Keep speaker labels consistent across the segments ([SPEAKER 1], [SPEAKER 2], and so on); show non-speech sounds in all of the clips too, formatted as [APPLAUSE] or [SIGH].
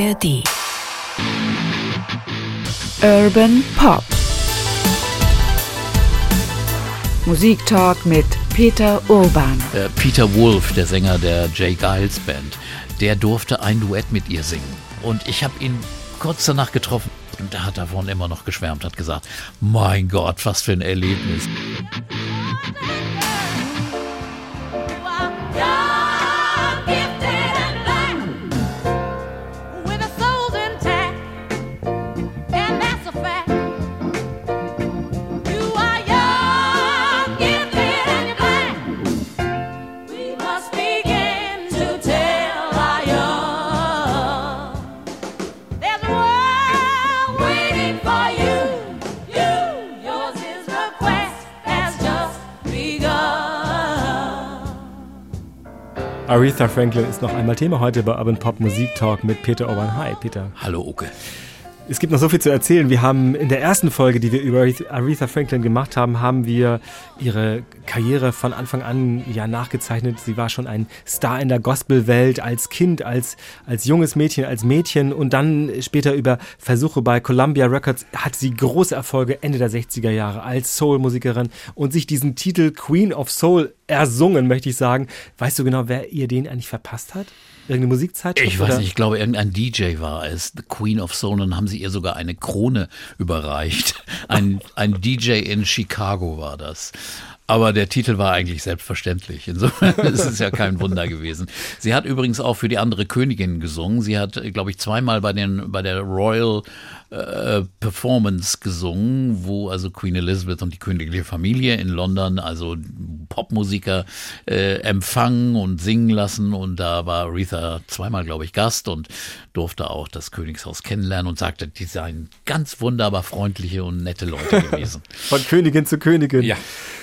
[SPEAKER 1] ARD. Urban Pop. Musiktalk mit Peter Urban.
[SPEAKER 2] Äh, Peter Wolf, der Sänger der Jay Giles Band, der durfte ein Duett mit ihr singen. Und ich habe ihn kurz danach getroffen und da hat davon immer noch geschwärmt, hat gesagt, mein Gott, was für ein Erlebnis.
[SPEAKER 3] Aretha Franklin ist noch einmal Thema heute bei Urban Pop Musik Talk mit Peter Orban. Hi, Peter.
[SPEAKER 2] Hallo, Uke.
[SPEAKER 3] Es gibt noch so viel zu erzählen. Wir haben in der ersten Folge, die wir über Aretha Franklin gemacht haben, haben wir ihre Karriere von Anfang an ja nachgezeichnet. Sie war schon ein Star in der Gospelwelt als Kind, als, als junges Mädchen, als Mädchen und dann später über Versuche bei Columbia Records hat sie große Erfolge Ende der 60er Jahre als Soul-Musikerin und sich diesen Titel Queen of Soul ersungen, möchte ich sagen. Weißt du genau, wer ihr den eigentlich verpasst hat? Irgendeine Musikzeit?
[SPEAKER 2] Ich weiß nicht, ich glaube, irgendein DJ war es, The Queen of Soul, und dann haben sie ihr sogar eine Krone überreicht. [LAUGHS] Ein, ein DJ in Chicago war das. Aber der Titel war eigentlich selbstverständlich. Insofern [LAUGHS] ist es ja kein Wunder gewesen. Sie hat übrigens auch für die andere Königin gesungen. Sie hat, glaube ich, zweimal bei, den, bei der Royal äh, Performance gesungen, wo also Queen Elizabeth und die königliche Familie in London also Popmusiker äh, empfangen und singen lassen. Und da war Aretha zweimal, glaube ich, Gast und durfte auch das Königshaus kennenlernen und sagte, die seien ganz wunderbar freundliche und nette Leute [LAUGHS] gewesen.
[SPEAKER 3] Von Königin zu Königin.
[SPEAKER 2] Ja.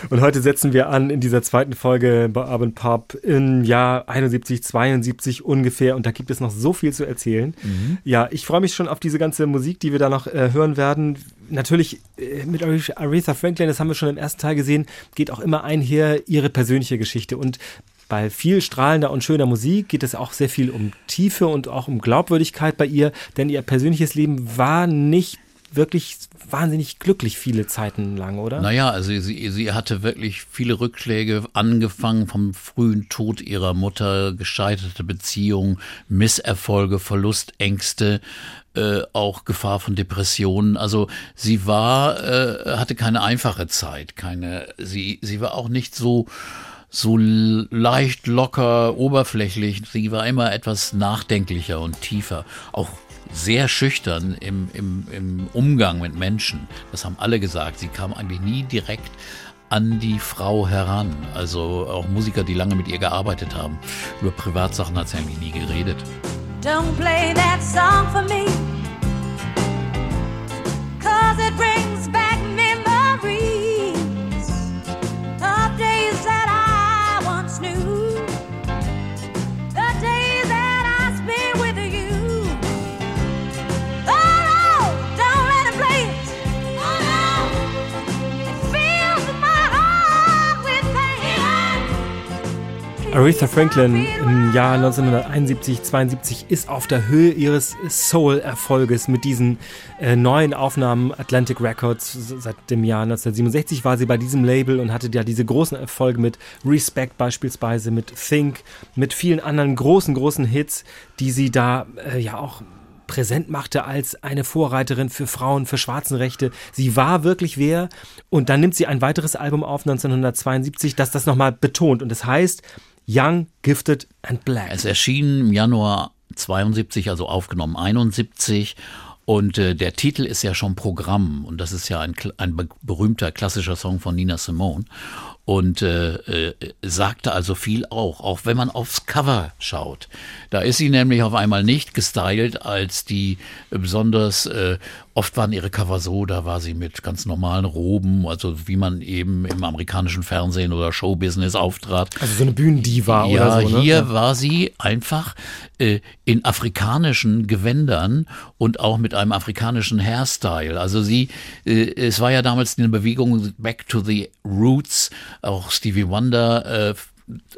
[SPEAKER 3] Und heute setzen wir an in dieser zweiten Folge bei Urban Pop im Jahr 71, 72 ungefähr. Und da gibt es noch so viel zu erzählen. Mhm. Ja, ich freue mich schon auf diese ganze Musik, die wir da noch äh, hören werden. Natürlich äh, mit Aretha Franklin, das haben wir schon im ersten Teil gesehen, geht auch immer einher ihre persönliche Geschichte. Und bei viel strahlender und schöner Musik geht es auch sehr viel um Tiefe und auch um Glaubwürdigkeit bei ihr, denn ihr persönliches Leben war nicht wirklich wahnsinnig glücklich viele Zeiten lang, oder?
[SPEAKER 2] Naja, also sie, sie hatte wirklich viele Rückschläge, angefangen vom frühen Tod ihrer Mutter, gescheiterte Beziehungen, Misserfolge, Verlustängste, äh, auch Gefahr von Depressionen. Also sie war, äh, hatte keine einfache Zeit, keine, sie, sie war auch nicht so so leicht, locker, oberflächlich. Sie war immer etwas nachdenklicher und tiefer. Auch sehr schüchtern im, im, im Umgang mit Menschen. Das haben alle gesagt. Sie kam eigentlich nie direkt an die Frau heran. Also auch Musiker, die lange mit ihr gearbeitet haben. Über Privatsachen hat sie eigentlich nie geredet. Don't play that song for me. Cause it brings
[SPEAKER 3] Aretha Franklin im Jahr 1971, 72 ist auf der Höhe ihres Soul-Erfolges mit diesen äh, neuen Aufnahmen Atlantic Records. Seit dem Jahr 1967 war sie bei diesem Label und hatte ja diese großen Erfolge mit Respect beispielsweise, mit Think, mit vielen anderen großen, großen Hits, die sie da äh, ja auch präsent machte als eine Vorreiterin für Frauen, für Schwarzenrechte. Sie war wirklich wer. Und dann nimmt sie ein weiteres Album auf 1972, das das nochmal betont. Und das heißt Young, Gifted and Black.
[SPEAKER 2] Es erschien im Januar 72, also aufgenommen 71. Und äh, der Titel ist ja schon Programm und das ist ja ein, ein berühmter klassischer Song von Nina Simone und äh, äh, sagte also viel auch, auch wenn man aufs Cover schaut. Da ist sie nämlich auf einmal nicht gestylt als die besonders äh, Oft waren ihre Cover so, da war sie mit ganz normalen Roben, also wie man eben im amerikanischen Fernsehen oder Showbusiness auftrat.
[SPEAKER 3] Also so eine Bühnendiva
[SPEAKER 2] ja,
[SPEAKER 3] oder so.
[SPEAKER 2] Ne? Hier ja. war sie einfach äh, in afrikanischen Gewändern und auch mit einem afrikanischen Hairstyle. Also sie, äh, es war ja damals eine Bewegung Back to the Roots, auch Stevie Wonder. Äh,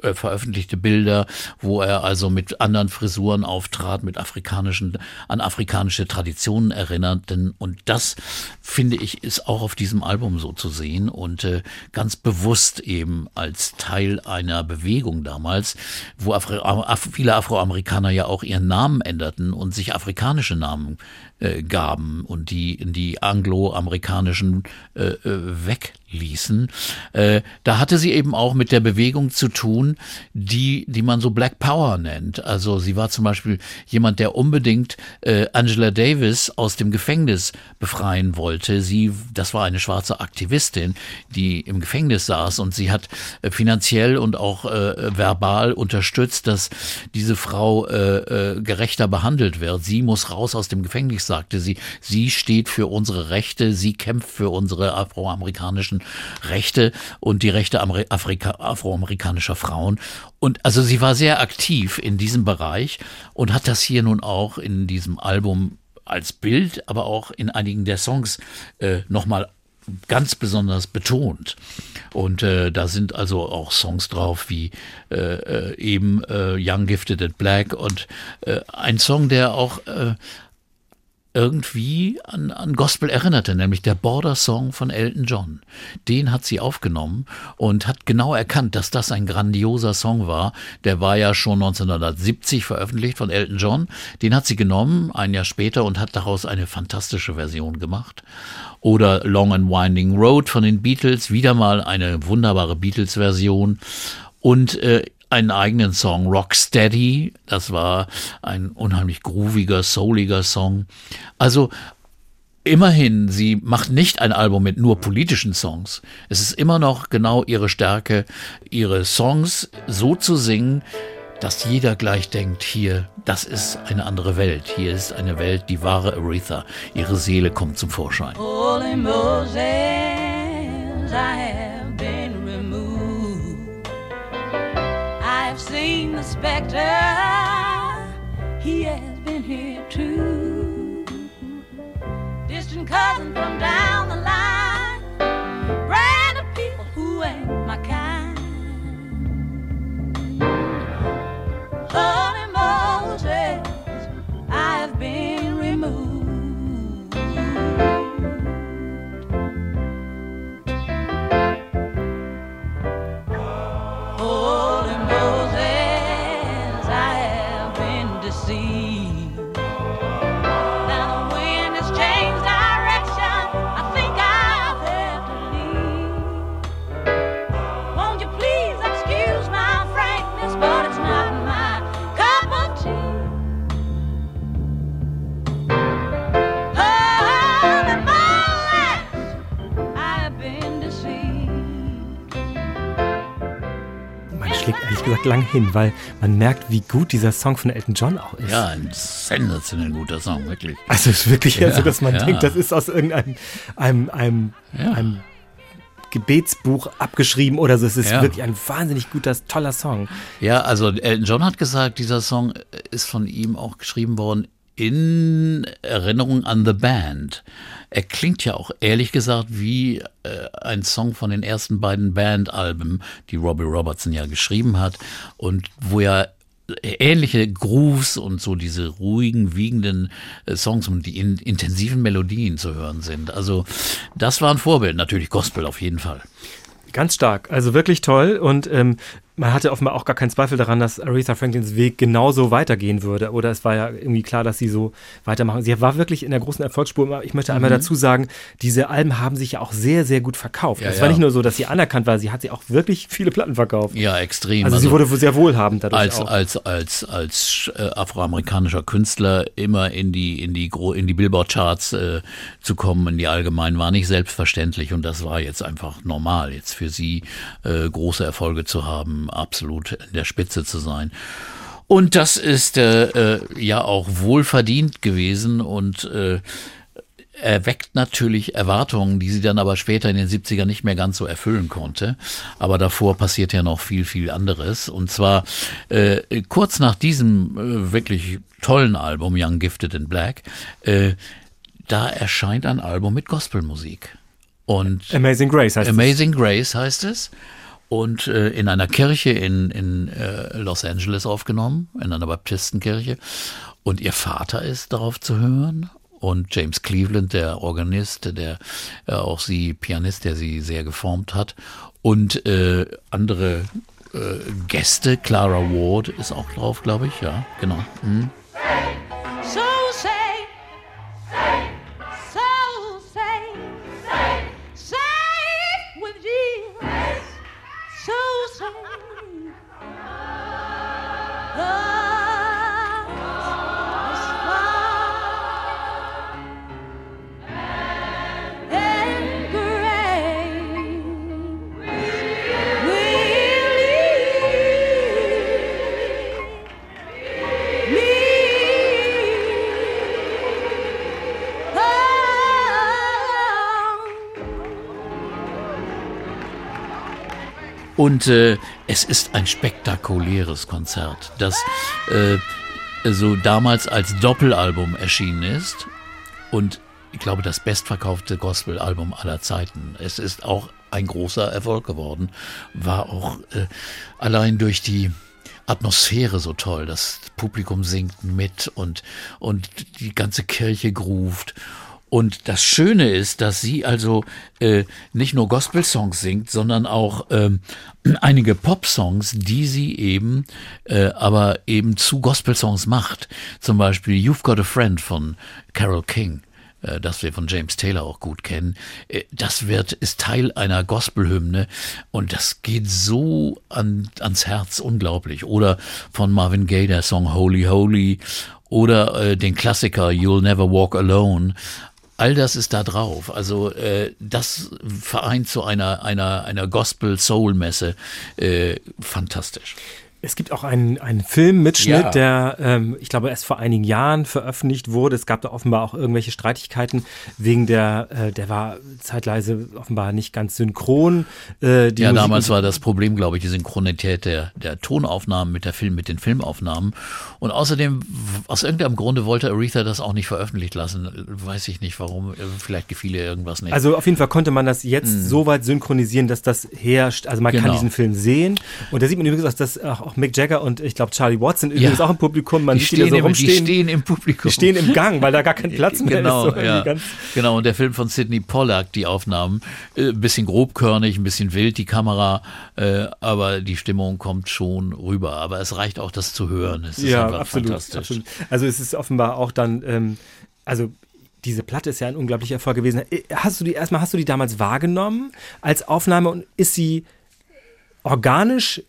[SPEAKER 2] äh, veröffentlichte Bilder, wo er also mit anderen Frisuren auftrat, mit afrikanischen, an afrikanische Traditionen erinnerten. Und das, finde ich, ist auch auf diesem Album so zu sehen und äh, ganz bewusst eben als Teil einer Bewegung damals, wo Afri Af viele Afroamerikaner ja auch ihren Namen änderten und sich afrikanische Namen äh, gaben und die in die angloamerikanischen äh, äh, wegließen. Äh, da hatte sie eben auch mit der Bewegung zu tun, die, die man so Black Power nennt. Also sie war zum Beispiel jemand, der unbedingt äh, Angela Davis aus dem Gefängnis befreien wollte. Sie, das war eine schwarze Aktivistin, die im Gefängnis saß und sie hat äh, finanziell und auch äh, verbal unterstützt, dass diese Frau äh, äh, gerechter behandelt wird. Sie muss raus aus dem Gefängnis sagte sie, sie steht für unsere Rechte, sie kämpft für unsere afroamerikanischen Rechte und die Rechte afroamerikanischer Frauen. Und also sie war sehr aktiv in diesem Bereich und hat das hier nun auch in diesem Album als Bild, aber auch in einigen der Songs äh, nochmal ganz besonders betont. Und äh, da sind also auch Songs drauf wie äh, äh eben äh, Young Gifted and Black und äh, ein Song, der auch äh, irgendwie an, an Gospel erinnerte, nämlich der Border Song von Elton John. Den hat sie aufgenommen und hat genau erkannt, dass das ein grandioser Song war. Der war ja schon 1970 veröffentlicht von Elton John. Den hat sie genommen, ein Jahr später, und hat daraus eine fantastische Version gemacht. Oder Long and Winding Road von den Beatles, wieder mal eine wunderbare Beatles-Version. Und äh, einen eigenen Song, Rocksteady. Das war ein unheimlich grooviger, souliger Song. Also immerhin, sie macht nicht ein Album mit nur politischen Songs. Es ist immer noch genau ihre Stärke, ihre Songs so zu singen, dass jeder gleich denkt, hier, das ist eine andere Welt. Hier ist eine Welt, die wahre Aretha. Ihre Seele kommt zum Vorschein. Holy Moses, I seen the specter. He has been here too. Distant cousin from down the line.
[SPEAKER 3] Lang hin, weil man merkt, wie gut dieser Song von Elton John auch ist.
[SPEAKER 2] Ja, ein sensationell guter Song, wirklich.
[SPEAKER 3] Also es ist wirklich ja, so, dass man ja. denkt, das ist aus irgendeinem einem, einem, ja. einem Gebetsbuch abgeschrieben oder so. Es ist ja. wirklich ein wahnsinnig guter, toller Song.
[SPEAKER 2] Ja, also Elton John hat gesagt, dieser Song ist von ihm auch geschrieben worden in Erinnerung an The Band. Er klingt ja auch ehrlich gesagt wie äh, ein Song von den ersten beiden Bandalben, die Robbie Robertson ja geschrieben hat und wo ja ähnliche Grooves und so diese ruhigen, wiegenden äh, Songs und die in, intensiven Melodien zu hören sind. Also das war ein Vorbild, natürlich Gospel auf jeden Fall.
[SPEAKER 3] Ganz stark, also wirklich toll und ähm, man hatte offenbar auch gar keinen Zweifel daran, dass Aretha Franklins Weg genauso weitergehen würde. Oder es war ja irgendwie klar, dass sie so weitermachen. Sie war wirklich in der großen Erfolgsspur. Ich möchte einmal mhm. dazu sagen, diese Alben haben sich ja auch sehr, sehr gut verkauft. Ja, es war nicht nur so, dass sie anerkannt war, sie hat sie auch wirklich viele Platten verkauft.
[SPEAKER 2] Ja, extrem.
[SPEAKER 3] Also, also sie wurde sehr wohlhabend dadurch
[SPEAKER 2] als,
[SPEAKER 3] auch.
[SPEAKER 2] Als, als, als äh, afroamerikanischer Künstler immer in die, in die, in die Billboard-Charts äh, zu kommen, in die allgemeinen, war nicht selbstverständlich. Und das war jetzt einfach normal, jetzt für sie äh, große Erfolge zu haben absolut in der Spitze zu sein. Und das ist äh, äh, ja auch wohlverdient gewesen und äh, erweckt natürlich Erwartungen, die sie dann aber später in den 70ern nicht mehr ganz so erfüllen konnte. Aber davor passiert ja noch viel, viel anderes. Und zwar äh, kurz nach diesem äh, wirklich tollen Album Young Gifted in Black, äh, da erscheint ein Album mit Gospelmusik. Und
[SPEAKER 3] Amazing Grace heißt
[SPEAKER 2] Amazing es. Grace heißt es. Und äh, in einer Kirche in, in äh, Los Angeles aufgenommen, in einer Baptistenkirche. Und ihr Vater ist darauf zu hören und James Cleveland, der Organist, der äh, auch sie Pianist, der sie sehr geformt hat und äh, andere äh, Gäste, Clara Ward ist auch drauf, glaube ich, ja, genau. Mhm. Und äh, es ist ein spektakuläres Konzert, das äh, so damals als Doppelalbum erschienen ist und ich glaube das bestverkaufte Gospelalbum aller Zeiten. Es ist auch ein großer Erfolg geworden, war auch äh, allein durch die Atmosphäre so toll. Das Publikum singt mit und, und die ganze Kirche gruft und das Schöne ist, dass sie also äh, nicht nur Gospel-Songs singt, sondern auch ähm, [CLEARS THROAT] einige Pop-Songs, die sie eben, äh, aber eben zu Gospel-Songs macht. Zum Beispiel You've Got a Friend von Carol King äh, das wir von James Taylor auch gut kennen. Äh, das wird, ist Teil einer Gospelhymne und das geht so an, ans Herz, unglaublich. Oder von Marvin Gaye der Song Holy Holy oder äh, den Klassiker You'll Never Walk Alone. All das ist da drauf. Also äh, das vereint zu einer einer einer Gospel Soul Messe äh, fantastisch.
[SPEAKER 3] Es gibt auch einen, einen Filmmitschnitt, ja. der, ähm, ich glaube, erst vor einigen Jahren veröffentlicht wurde. Es gab da offenbar auch irgendwelche Streitigkeiten wegen der, äh, der war zeitweise offenbar nicht ganz synchron.
[SPEAKER 2] Äh, ja, Musik damals war das Problem, glaube ich, die Synchronität der, der Tonaufnahmen mit der Film, mit den Filmaufnahmen. Und außerdem, aus irgendeinem Grunde wollte Aretha das auch nicht veröffentlicht lassen. Weiß ich nicht warum. Vielleicht gefiel ihr irgendwas nicht.
[SPEAKER 3] Also auf jeden Fall konnte man das jetzt mhm. so weit synchronisieren, dass das herrscht. Also man genau. kann diesen Film sehen. Und da sieht man übrigens, dass das auch auch Mick Jagger und ich glaube Charlie Watson übrigens ja. auch im Publikum.
[SPEAKER 2] Man die sieht stehen, die so rumstehen. Die stehen im Publikum.
[SPEAKER 3] Die stehen im Gang, weil da gar kein [LAUGHS] Platz mehr
[SPEAKER 2] genau,
[SPEAKER 3] ist.
[SPEAKER 2] So ja. Genau, und der Film von Sidney Pollack, die Aufnahmen, äh, ein bisschen grobkörnig, ein bisschen wild, die Kamera, äh, aber die Stimmung kommt schon rüber. Aber es reicht auch, das zu hören. Es ist ja, einfach absolut, fantastisch. Absolut.
[SPEAKER 3] Also es ist offenbar auch dann, ähm, also diese Platte ist ja ein unglaublicher Erfolg gewesen. Äh, hast du die erstmal, hast du die damals wahrgenommen als Aufnahme und ist sie organisch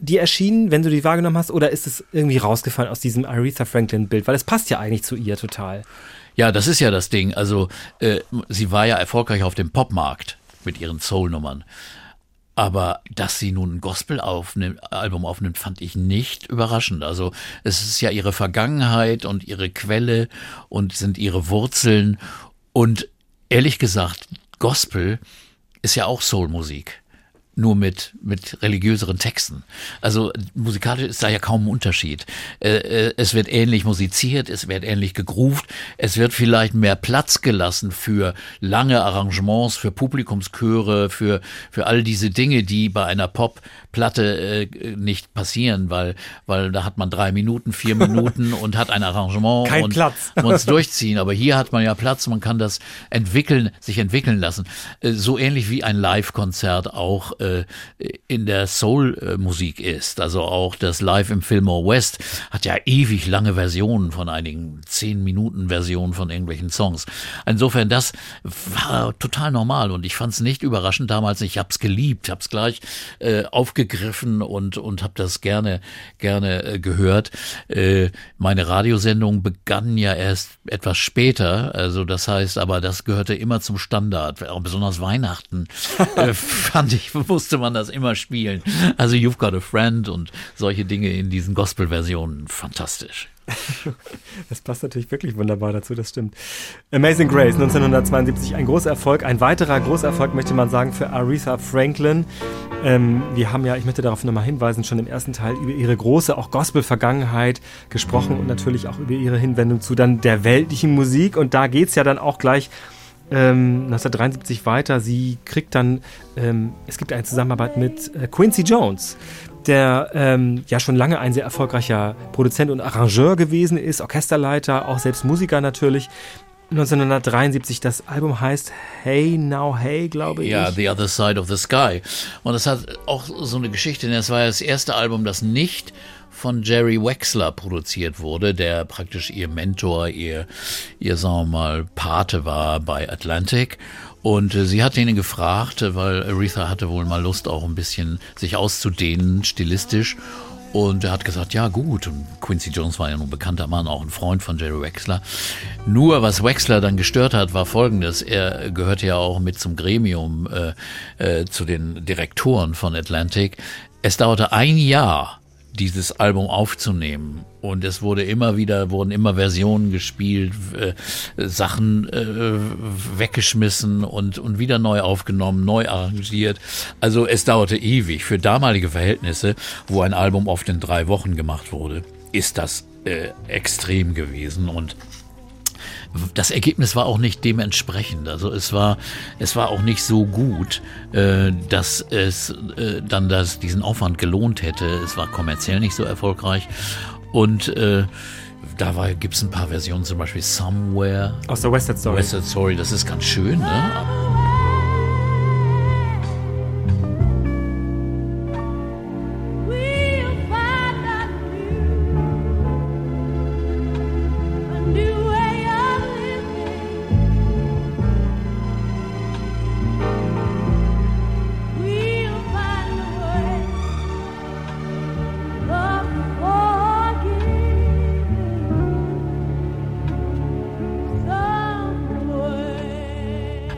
[SPEAKER 3] die erschienen, wenn du die wahrgenommen hast, oder ist es irgendwie rausgefallen aus diesem Aretha Franklin-Bild? Weil es passt ja eigentlich zu ihr total.
[SPEAKER 2] Ja, das ist ja das Ding. Also, äh, sie war ja erfolgreich auf dem Popmarkt mit ihren Soul-Nummern. Aber dass sie nun ein Gospel-Album aufnimmt, fand ich nicht überraschend. Also es ist ja ihre Vergangenheit und ihre Quelle und sind ihre Wurzeln. Und ehrlich gesagt, Gospel ist ja auch Soul-Musik nur mit, mit religiöseren Texten. Also musikalisch ist da ja kaum ein Unterschied. Äh, äh, es wird ähnlich musiziert, es wird ähnlich gegruft, es wird vielleicht mehr Platz gelassen für lange Arrangements, für Publikumschöre, für, für all diese Dinge, die bei einer Popplatte äh, nicht passieren, weil, weil da hat man drei Minuten, vier [LAUGHS] Minuten und hat ein Arrangement
[SPEAKER 3] Kein
[SPEAKER 2] und
[SPEAKER 3] Platz. [LAUGHS]
[SPEAKER 2] muss durchziehen. Aber hier hat man ja Platz, man kann das entwickeln, sich entwickeln lassen. so ähnlich wie ein Live-Konzert auch äh, in der Soul-Musik ist. Also auch das Live im Fillmore West hat ja ewig lange Versionen von einigen zehn Minuten Versionen von irgendwelchen Songs. Insofern das war total normal und ich fand es nicht überraschend damals. Ich habe es geliebt, habe es gleich äh, aufgegriffen und und habe das gerne gerne äh, gehört. Äh, meine Radiosendung begann ja erst etwas später, also das heißt, aber das gehörte immer zum Standard. Auch besonders Weihnachten [LAUGHS] äh, fand ich musste man das immer spielen. Also You've Got a Friend und solche Dinge in diesen Gospel-Versionen. Fantastisch.
[SPEAKER 3] Das passt natürlich wirklich wunderbar dazu, das stimmt. Amazing Grace 1972, ein großer Erfolg, ein weiterer großer Erfolg möchte man sagen für Aretha Franklin. Ähm, wir haben ja, ich möchte darauf nochmal hinweisen, schon im ersten Teil über ihre große, auch Gospel-Vergangenheit gesprochen und natürlich auch über ihre Hinwendung zu dann der weltlichen Musik. Und da geht es ja dann auch gleich ähm, 1973 weiter. Sie kriegt dann, ähm, es gibt eine Zusammenarbeit mit äh, Quincy Jones, der ähm, ja schon lange ein sehr erfolgreicher Produzent und Arrangeur gewesen ist, Orchesterleiter, auch selbst Musiker natürlich. 1973, das Album heißt Hey Now Hey, glaube ich.
[SPEAKER 2] Ja, The Other Side of the Sky. Und das hat auch so eine Geschichte, denn es war das erste Album, das nicht von Jerry Wexler produziert wurde, der praktisch ihr Mentor, ihr, ihr sagen wir mal, Pate war bei Atlantic. Und äh, sie hat ihn gefragt, weil Aretha hatte wohl mal Lust, auch ein bisschen sich auszudehnen, stilistisch. Und er hat gesagt, ja gut. Und Quincy Jones war ja nun bekannter Mann, auch ein Freund von Jerry Wexler. Nur was Wexler dann gestört hat, war folgendes. Er gehörte ja auch mit zum Gremium, äh, äh, zu den Direktoren von Atlantic. Es dauerte ein Jahr, dieses Album aufzunehmen. Und es wurde immer wieder, wurden immer Versionen gespielt, äh, Sachen äh, weggeschmissen und, und wieder neu aufgenommen, neu arrangiert. Also es dauerte ewig. Für damalige Verhältnisse, wo ein Album oft in drei Wochen gemacht wurde, ist das äh, extrem gewesen. Und das Ergebnis war auch nicht dementsprechend. Also es war, es war auch nicht so gut, äh, dass es äh, dann das, diesen Aufwand gelohnt hätte. Es war kommerziell nicht so erfolgreich. Und äh, da gibt es ein paar Versionen, zum Beispiel Somewhere.
[SPEAKER 3] Aus der West Side Story.
[SPEAKER 2] West Side Story, das ist ganz schön, ne?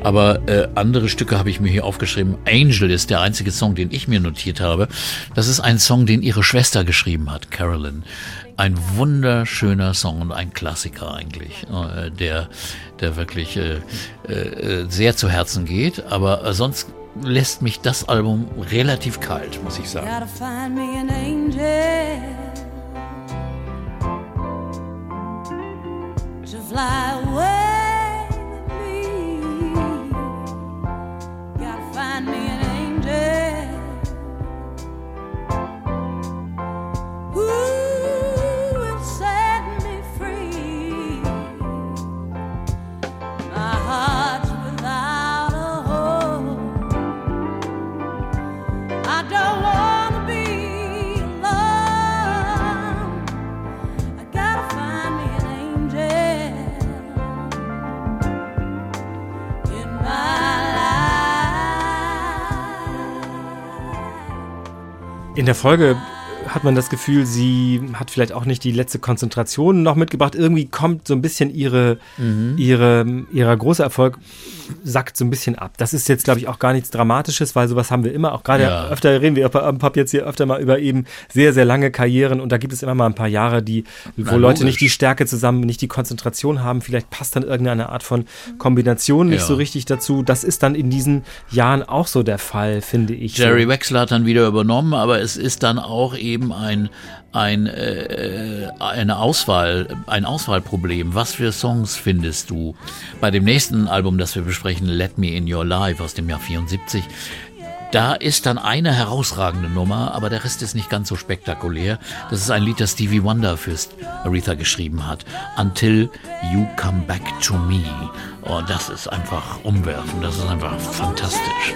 [SPEAKER 2] Aber äh, andere Stücke habe ich mir hier aufgeschrieben. Angel ist der einzige Song, den ich mir notiert habe. Das ist ein Song, den ihre Schwester geschrieben hat, Carolyn. Ein wunderschöner Song und ein Klassiker eigentlich, äh, der, der wirklich äh, äh, sehr zu Herzen geht. Aber äh, sonst lässt mich das Album relativ kalt, muss ich sagen. fly away
[SPEAKER 3] In der Folge hat man das Gefühl, sie hat vielleicht auch nicht die letzte Konzentration noch mitgebracht. Irgendwie kommt so ein bisschen ihre, mhm. ihre, ihrer große Erfolg sackt so ein bisschen ab. Das ist jetzt, glaube ich, auch gar nichts Dramatisches, weil sowas haben wir immer. Auch gerade ja. öfter reden wir am Pop jetzt hier öfter mal über eben sehr, sehr lange Karrieren und da gibt es immer mal ein paar Jahre, die, wo Na, Leute nicht die Stärke zusammen, nicht die Konzentration haben. Vielleicht passt dann irgendeine Art von Kombination nicht ja. so richtig dazu. Das ist dann in diesen Jahren auch so der Fall, finde ich.
[SPEAKER 2] Jerry. Wexler hat dann wieder übernommen, aber es ist dann auch eben ein, ein, äh, eine Auswahl, ein Auswahlproblem. Was für Songs findest du? Bei dem nächsten Album, das wir besprechen, Let Me In Your Life aus dem Jahr 74, da ist dann eine herausragende Nummer, aber der Rest ist nicht ganz so spektakulär. Das ist ein Lied, das Stevie Wonder für Aretha geschrieben hat. Until You Come Back to Me. Oh, das ist einfach umwerfend. Das ist einfach fantastisch.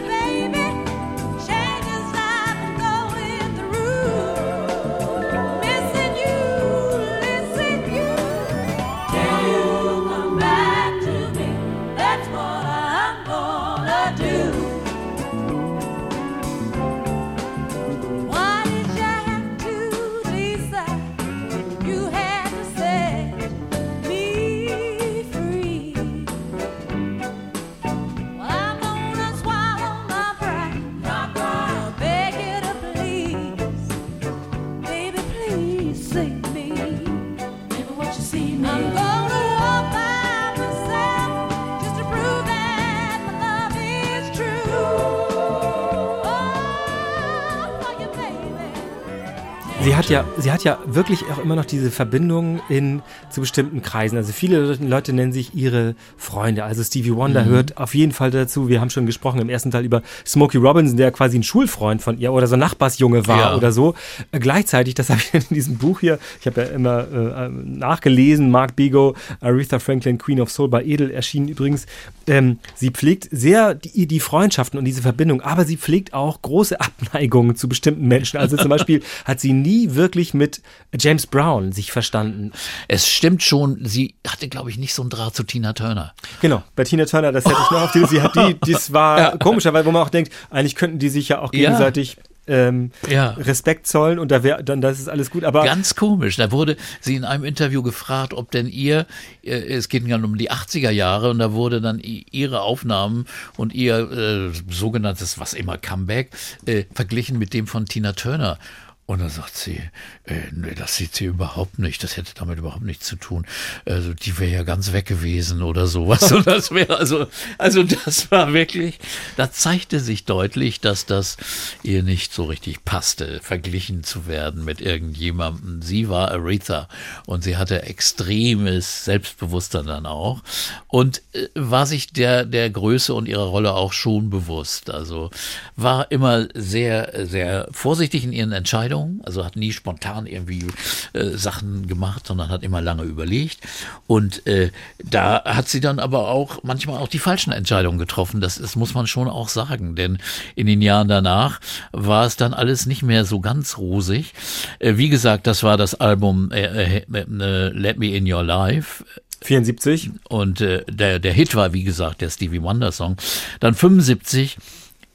[SPEAKER 3] Sie hat ja, sie hat ja wirklich auch immer noch diese Verbindung in zu bestimmten Kreisen. Also viele Leute nennen sich ihre Freunde. Also Stevie Wonder mhm. hört auf jeden Fall dazu. Wir haben schon gesprochen im ersten Teil über Smokey Robinson, der quasi ein Schulfreund von ihr oder so ein Nachbarsjunge war ja. oder so. Äh, gleichzeitig, das [LAUGHS] habe ich in diesem Buch hier, ich habe ja immer äh, nachgelesen, Mark Bigo, Aretha Franklin, Queen of Soul bei Edel erschienen übrigens. Ähm, sie pflegt sehr die, die Freundschaften und diese Verbindung, aber sie pflegt auch große [LAUGHS] Abneigungen zu bestimmten Menschen. Also zum Beispiel [LAUGHS] hat sie nie nie wirklich mit James Brown sich verstanden.
[SPEAKER 2] Es stimmt schon, sie hatte, glaube ich, nicht so einen Draht zu Tina Turner.
[SPEAKER 3] Genau, bei Tina Turner, das hätte ich noch auf die, sie hat die, [LAUGHS] das war ja. komischer, weil wo man auch denkt, eigentlich könnten die sich ja auch gegenseitig ja ähm, ja. Respekt zollen und da wäre dann das ist alles gut. Aber
[SPEAKER 2] ganz komisch. Da wurde sie in einem Interview gefragt, ob denn ihr, äh, es geht ja um die 80er Jahre und da wurde dann ihre Aufnahmen und ihr äh, sogenanntes was immer Comeback äh, verglichen mit dem von Tina Turner. Und dann sagt sie, äh, das sieht sie überhaupt nicht, das hätte damit überhaupt nichts zu tun. Also die wäre ja ganz weg gewesen oder sowas. [LAUGHS] Und das wäre also, also das war wirklich, da zeigte sich deutlich, dass das ihr nicht so richtig passte, verglichen zu werden mit irgendjemandem. Sie war Aretha und sie hatte extremes Selbstbewusstsein dann auch und äh, war sich der, der Größe und ihrer Rolle auch schon bewusst. Also war immer sehr, sehr vorsichtig in ihren Entscheidungen Entscheidung, also hat nie spontan irgendwie äh, Sachen gemacht, sondern hat immer lange überlegt. Und äh, da hat sie dann aber auch manchmal auch die falschen Entscheidungen getroffen. Das, das muss man schon auch sagen, denn in den Jahren danach war es dann alles nicht mehr so ganz rosig. Äh, wie gesagt, das war das Album äh, äh, äh Let Me in Your Life.
[SPEAKER 3] 74.
[SPEAKER 2] Und äh, der, der Hit war, wie gesagt, der Stevie Wonder Song. Dann 75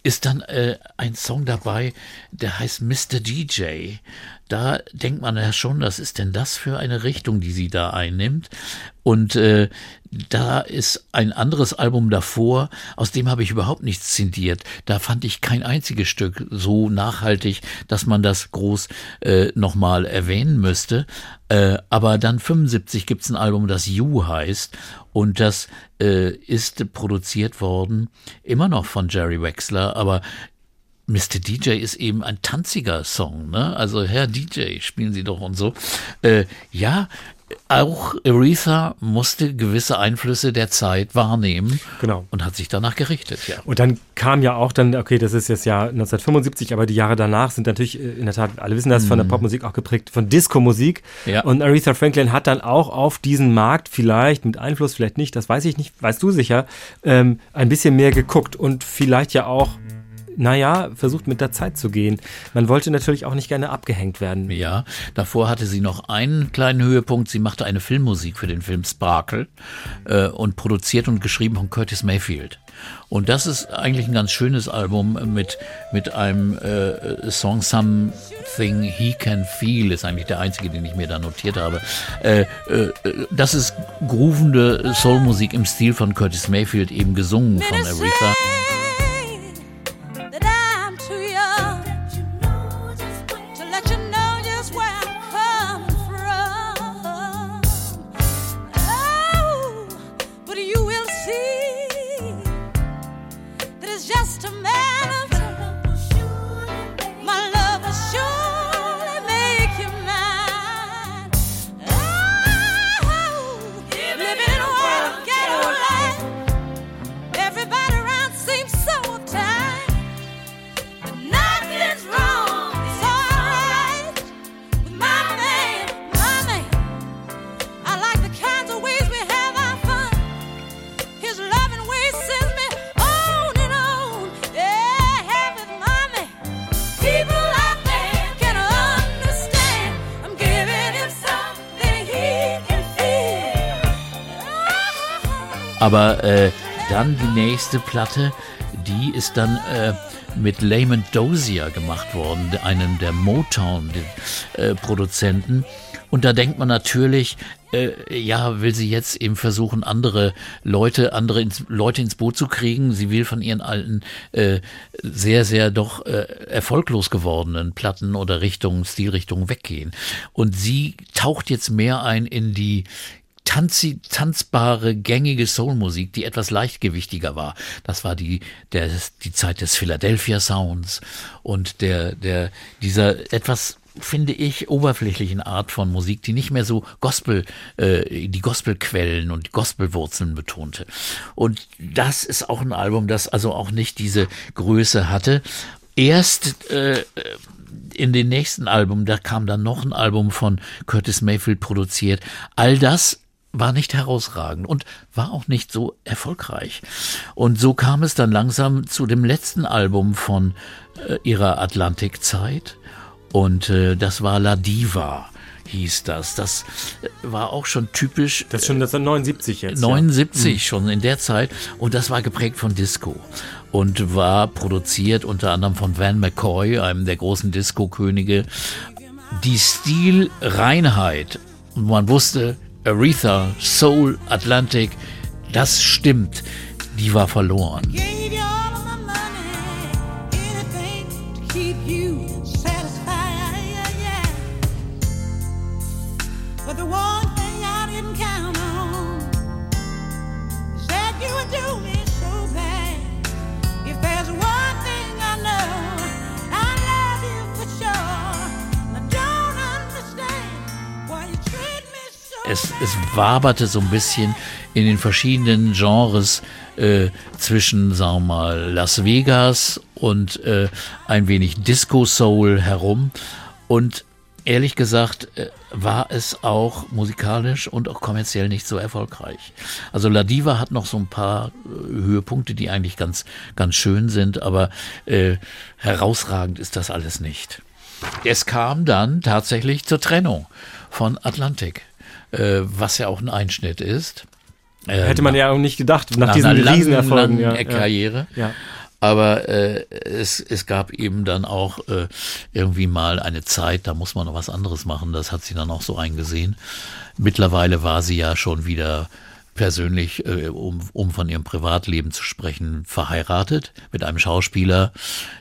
[SPEAKER 2] ist dann äh, ein Song dabei, der heißt Mr. DJ. Da denkt man ja schon, was ist denn das für eine Richtung, die sie da einnimmt? Und äh, da ist ein anderes Album davor, aus dem habe ich überhaupt nichts zindiert. Da fand ich kein einziges Stück so nachhaltig, dass man das groß äh, nochmal erwähnen müsste. Äh, aber dann 75 gibt's ein Album, das You heißt. Und das äh, ist produziert worden, immer noch von Jerry Wexler, aber Mr. DJ ist eben ein tanziger Song, ne? Also Herr DJ, spielen Sie doch und so. Äh, ja, auch Aretha musste gewisse Einflüsse der Zeit wahrnehmen
[SPEAKER 3] genau.
[SPEAKER 2] und hat sich danach gerichtet, ja.
[SPEAKER 3] Und dann kam ja auch dann, okay, das ist jetzt ja 1975, aber die Jahre danach sind natürlich äh, in der Tat, alle wissen das, von der mhm. Popmusik auch geprägt, von Disco-Musik. Ja. Und Aretha Franklin hat dann auch auf diesen Markt vielleicht mit Einfluss, vielleicht nicht, das weiß ich nicht, weißt du sicher, ähm, ein bisschen mehr geguckt und vielleicht ja auch naja, versucht mit der Zeit zu gehen. Man wollte natürlich auch nicht gerne abgehängt werden.
[SPEAKER 2] Ja, davor hatte sie noch einen kleinen Höhepunkt. Sie machte eine Filmmusik für den Film Sparkle äh, und produziert und geschrieben von Curtis Mayfield. Und das ist eigentlich ein ganz schönes Album mit, mit einem äh, Song Something He Can Feel, ist eigentlich der einzige, den ich mir da notiert habe. Äh, äh, das ist groovende Soulmusik im Stil von Curtis Mayfield, eben gesungen von Aretha. Aber äh, dann die nächste Platte, die ist dann äh, mit Layman Dozier gemacht worden, einem der Motown-Produzenten. Und da denkt man natürlich, äh, ja, will sie jetzt eben versuchen, andere Leute, andere ins, Leute ins Boot zu kriegen. Sie will von ihren alten, äh, sehr, sehr doch äh, erfolglos gewordenen Platten oder Richtungen, Stilrichtungen weggehen. Und sie taucht jetzt mehr ein in die tanzi, tanzbare, gängige Soulmusik, die etwas leichtgewichtiger war. Das war die, der, die Zeit des Philadelphia Sounds und der, der, dieser etwas finde ich, oberflächlichen Art von Musik, die nicht mehr so Gospel, äh, die Gospelquellen und Gospelwurzeln betonte. Und das ist auch ein Album, das also auch nicht diese Größe hatte. Erst äh, in den nächsten Album, da kam dann noch ein Album von Curtis Mayfield produziert. All das war nicht herausragend und war auch nicht so erfolgreich. Und so kam es dann langsam zu dem letzten Album von äh, ihrer Atlantikzeit und äh, das war La Diva hieß das. Das äh, war auch schon typisch.
[SPEAKER 3] Das ist schon das 79 jetzt.
[SPEAKER 2] 79 ja. schon in der Zeit. Und das war geprägt von Disco. Und war produziert unter anderem von Van McCoy, einem der großen Disco-Könige. Die Stilreinheit. Man wusste, Aretha, Soul, Atlantic, das stimmt. Die war verloren. Es, es waberte so ein bisschen in den verschiedenen Genres äh, zwischen, sagen wir mal, Las Vegas und äh, ein wenig Disco Soul herum. Und ehrlich gesagt äh, war es auch musikalisch und auch kommerziell nicht so erfolgreich. Also La Diva hat noch so ein paar äh, Höhepunkte, die eigentlich ganz, ganz schön sind, aber äh, herausragend ist das alles nicht. Es kam dann tatsächlich zur Trennung von Atlantic äh, was ja auch ein Einschnitt ist.
[SPEAKER 3] Äh, Hätte man ja auch nicht gedacht, nach, nach diesen einer Riesenerfolgen.
[SPEAKER 2] Langen, ja, Karriere. Ja. Aber äh, es, es gab eben dann auch äh, irgendwie mal eine Zeit, da muss man noch was anderes machen. Das hat sie dann auch so eingesehen. Mittlerweile war sie ja schon wieder persönlich, äh, um, um von ihrem Privatleben zu sprechen, verheiratet mit einem Schauspieler,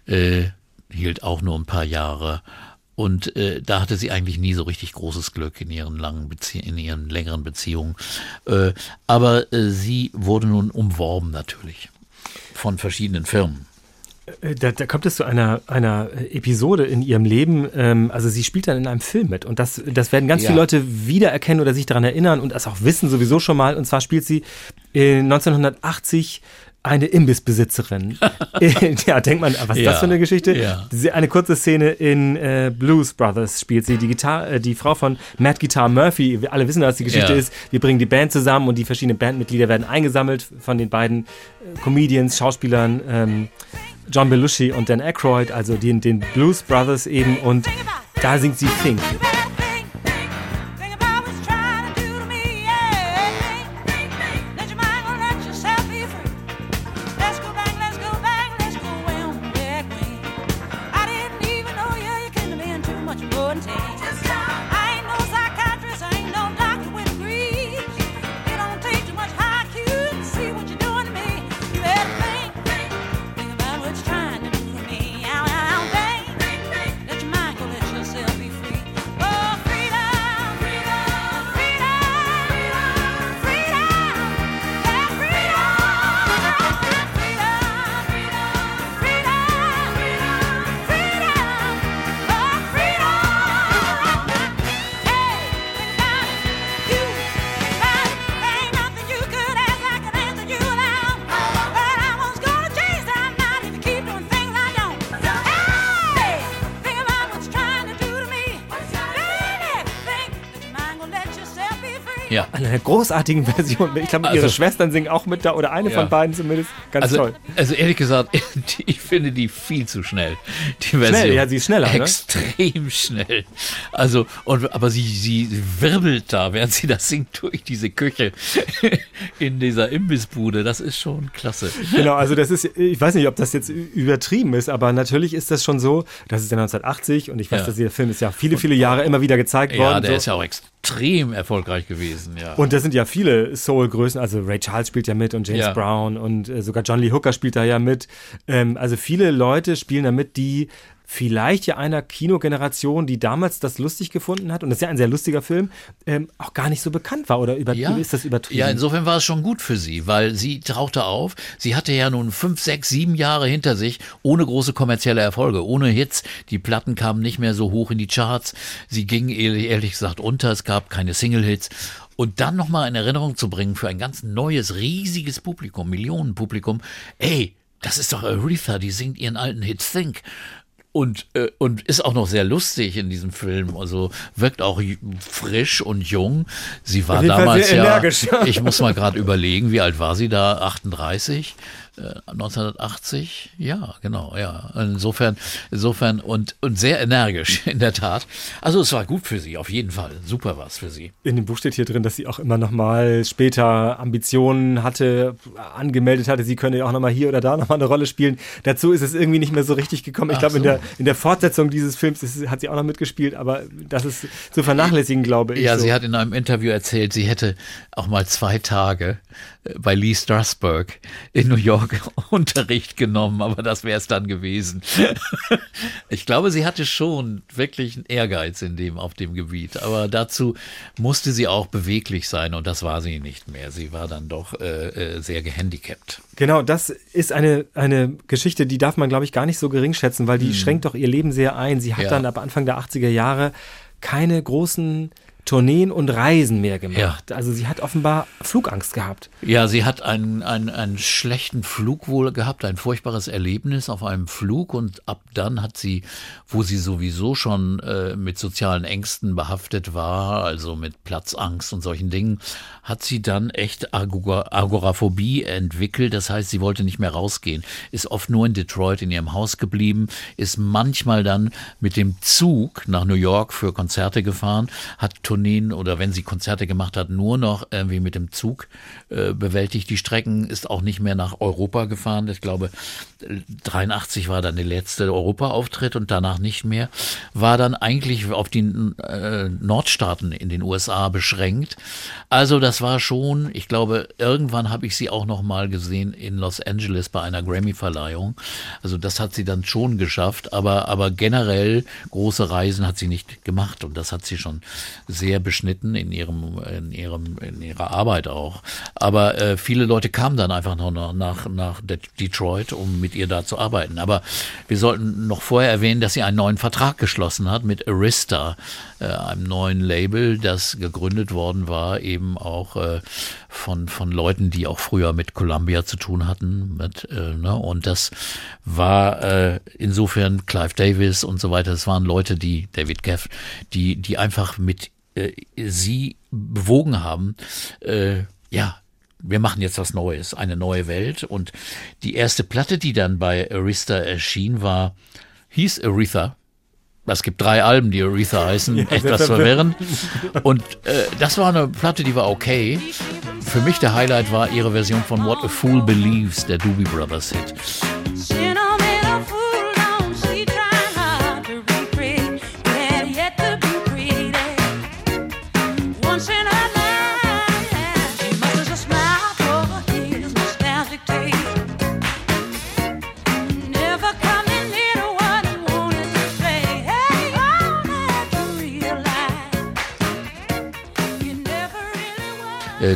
[SPEAKER 2] äh, hielt auch nur ein paar Jahre und äh, da hatte sie eigentlich nie so richtig großes Glück in ihren langen Bezie in ihren längeren Beziehungen. Äh, aber äh, sie wurde nun umworben natürlich von verschiedenen Firmen.
[SPEAKER 3] Äh, da, da, kommt es zu einer, einer Episode in ihrem Leben. Ähm, also sie spielt dann in einem Film mit und das, das werden ganz ja. viele Leute wiedererkennen oder sich daran erinnern und das auch wissen sowieso schon mal. Und zwar spielt sie 1980 eine Imbissbesitzerin. [LAUGHS] ja, denkt man, was ist ja, das für eine Geschichte? Ja. Eine kurze Szene in äh, Blues Brothers spielt sie. Die, Gitar äh, die Frau von Matt Guitar Murphy. Wir alle wissen, was die Geschichte ja. ist. Wir bringen die Band zusammen und die verschiedenen Bandmitglieder werden eingesammelt von den beiden äh, Comedians, Schauspielern, ähm, John Belushi und Dan Aykroyd, also den, den Blues Brothers eben. Und da singt sie Think. Großartigen [LAUGHS] Version. Ich glaube, also, ihre Schwestern singen auch mit da oder eine ja. von beiden zumindest. Ganz
[SPEAKER 2] also,
[SPEAKER 3] toll.
[SPEAKER 2] Also ehrlich gesagt, [LAUGHS] ich finde die viel zu schnell. Die Version.
[SPEAKER 3] Schnell, ja, sie ist schneller.
[SPEAKER 2] Ne? Extrem ne? schnell. Also, und, aber sie, sie wirbelt da, während sie das singt, durch diese Küche [LAUGHS] in dieser Imbissbude. Das ist schon klasse.
[SPEAKER 3] Genau, also das ist, ich weiß nicht, ob das jetzt übertrieben ist, aber natürlich ist das schon so. Das ist ja 1980 und ich weiß, ja. dass dieser Film ist ja viele, viele Jahre immer wieder gezeigt
[SPEAKER 2] ja,
[SPEAKER 3] worden.
[SPEAKER 2] Ja, der
[SPEAKER 3] so.
[SPEAKER 2] ist ja auch extrem erfolgreich gewesen, ja.
[SPEAKER 3] Und da sind ja viele Soul-Größen, also Ray Charles spielt ja mit und James ja. Brown und äh, sogar John Lee Hooker spielt da ja mit. Ähm, also viele Leute spielen da mit, die vielleicht ja einer Kinogeneration, die damals das lustig gefunden hat, und das ist ja ein sehr lustiger Film, ähm, auch gar nicht so bekannt war. Oder über,
[SPEAKER 2] ja.
[SPEAKER 3] ist das übertrieben?
[SPEAKER 2] Ja, insofern war es schon gut für sie, weil sie tauchte auf. Sie hatte ja nun fünf, sechs, sieben Jahre hinter sich ohne große kommerzielle Erfolge, ohne Hits. Die Platten kamen nicht mehr so hoch in die Charts. Sie gingen ehrlich, ehrlich gesagt unter. Es gab keine Single-Hits und dann nochmal in Erinnerung zu bringen für ein ganz neues, riesiges Publikum, Millionenpublikum, ey, das ist doch Aretha, die singt ihren alten Hit Think und, äh, und ist auch noch sehr lustig in diesem Film. Also wirkt auch frisch und jung. Sie war damals ja, ich muss mal gerade überlegen, wie alt war sie da? 38? 1980, äh, ja, genau, ja. Insofern, insofern und, und sehr energisch, [LAUGHS] in der Tat. Also es war gut für sie, auf jeden Fall. Super was für sie.
[SPEAKER 3] In dem Buch steht hier drin, dass sie auch immer noch mal später Ambitionen hatte, angemeldet hatte, sie könne auch noch mal hier oder da noch mal eine Rolle spielen. Dazu ist es irgendwie nicht mehr so richtig gekommen. Ich glaube, so. in, der, in der Fortsetzung dieses Films ist, hat sie auch noch mitgespielt, aber das ist zu vernachlässigen, glaube ich.
[SPEAKER 2] Ja,
[SPEAKER 3] so.
[SPEAKER 2] sie hat in einem Interview erzählt, sie hätte auch mal zwei Tage bei Lee Strasberg in New York [LAUGHS] Unterricht genommen, aber das wäre es dann gewesen. [LAUGHS] ich glaube, sie hatte schon wirklich einen Ehrgeiz in dem, auf dem Gebiet, aber dazu musste sie auch beweglich sein und das war sie nicht mehr. Sie war dann doch äh, äh sehr gehandicapt.
[SPEAKER 3] Genau, das ist eine, eine Geschichte, die darf man, glaube ich, gar nicht so gering schätzen, weil die hm. schränkt doch ihr Leben sehr ein. Sie hat ja. dann ab Anfang der 80er Jahre keine großen Tourneen und Reisen mehr gemacht. Ja. Also sie hat offenbar Flugangst gehabt.
[SPEAKER 2] Ja, sie hat einen, einen, einen schlechten Flug wohl gehabt, ein furchtbares Erlebnis auf einem Flug und ab dann hat sie, wo sie sowieso schon äh, mit sozialen Ängsten behaftet war, also mit Platzangst und solchen Dingen, hat sie dann echt Agoraphobie entwickelt. Das heißt, sie wollte nicht mehr rausgehen, ist oft nur in Detroit in ihrem Haus geblieben, ist manchmal dann mit dem Zug nach New York für Konzerte gefahren, hat Tourneen oder wenn sie Konzerte gemacht hat, nur noch irgendwie mit dem Zug äh, bewältigt. Die Strecken ist auch nicht mehr nach Europa gefahren. Ich glaube, 83 war dann der letzte Europa-Auftritt und danach nicht mehr. War dann eigentlich auf die äh, Nordstaaten in den USA beschränkt. Also das war schon, ich glaube, irgendwann habe ich sie auch noch mal gesehen in Los Angeles bei einer Grammy-Verleihung. Also das hat sie dann schon geschafft, aber, aber generell große Reisen hat sie nicht gemacht und das hat sie schon sehr sehr beschnitten in ihrem, in ihrem, in ihrer Arbeit auch. Aber äh, viele Leute kamen dann einfach noch nach, nach Detroit, um mit ihr da zu arbeiten. Aber wir sollten noch vorher erwähnen, dass sie einen neuen Vertrag geschlossen hat mit Arista, äh, einem neuen Label, das gegründet worden war, eben auch äh, von, von Leuten, die auch früher mit Columbia zu tun hatten. Mit, äh, ne? Und das war äh, insofern Clive Davis und so weiter, das waren Leute, die, David Geff, die, die einfach mit äh, sie bewogen haben, äh, ja, wir machen jetzt was Neues, eine neue Welt. Und die erste Platte, die dann bei Arista erschien, war, hieß Aretha. Es gibt drei Alben, die Aretha heißen, ja, etwas verwirrend. Und äh, das war eine Platte, die war okay. Für mich der Highlight war ihre Version von What a Fool Believes, der Doobie Brothers Hit.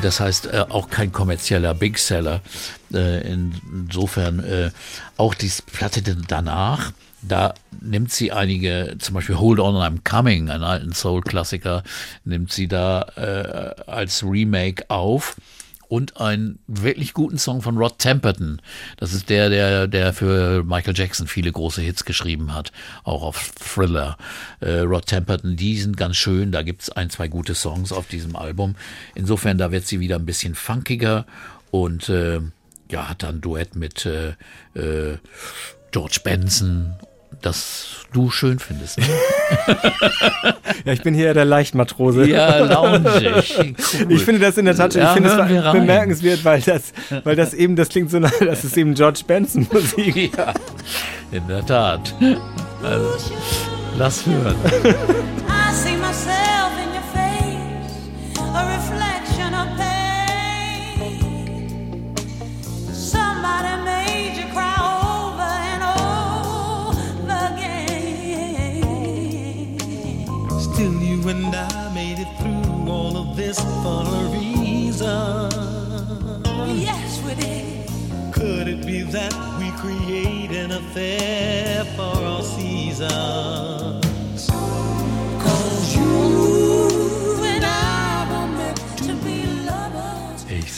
[SPEAKER 2] Das heißt, äh, auch kein kommerzieller Big Seller. Äh, insofern auch die Platte danach. Da nimmt sie einige, zum Beispiel Hold On I'm Coming, einen alten Soul-Klassiker, nimmt sie da äh, als Remake auf und einen wirklich guten Song von Rod Temperton. Das ist der, der, der für Michael Jackson viele große Hits geschrieben hat, auch auf Thriller. Äh, Rod Temperton, die sind ganz schön, da gibt's ein, zwei gute Songs auf diesem Album. Insofern, da wird sie wieder ein bisschen funkiger und äh, ja, hat dann Duett mit äh, äh, George Benson das du schön findest. Ne? [LAUGHS]
[SPEAKER 3] ja, ich bin hier der Leichtmatrose.
[SPEAKER 2] Ja, loungig. [LAUGHS]
[SPEAKER 3] Cool. Ich finde das in der Tat, ja, ich finde es bemerkenswert, weil das, weil das eben, das klingt so nach, das ist eben George Benson Musik. [LAUGHS]
[SPEAKER 2] Ja, in der Tat. Also, lass hören.
[SPEAKER 4] and I made it through all of this for a reason.
[SPEAKER 5] Oh, yes, we did.
[SPEAKER 4] Could it be that we create an affair for
[SPEAKER 5] our
[SPEAKER 2] season?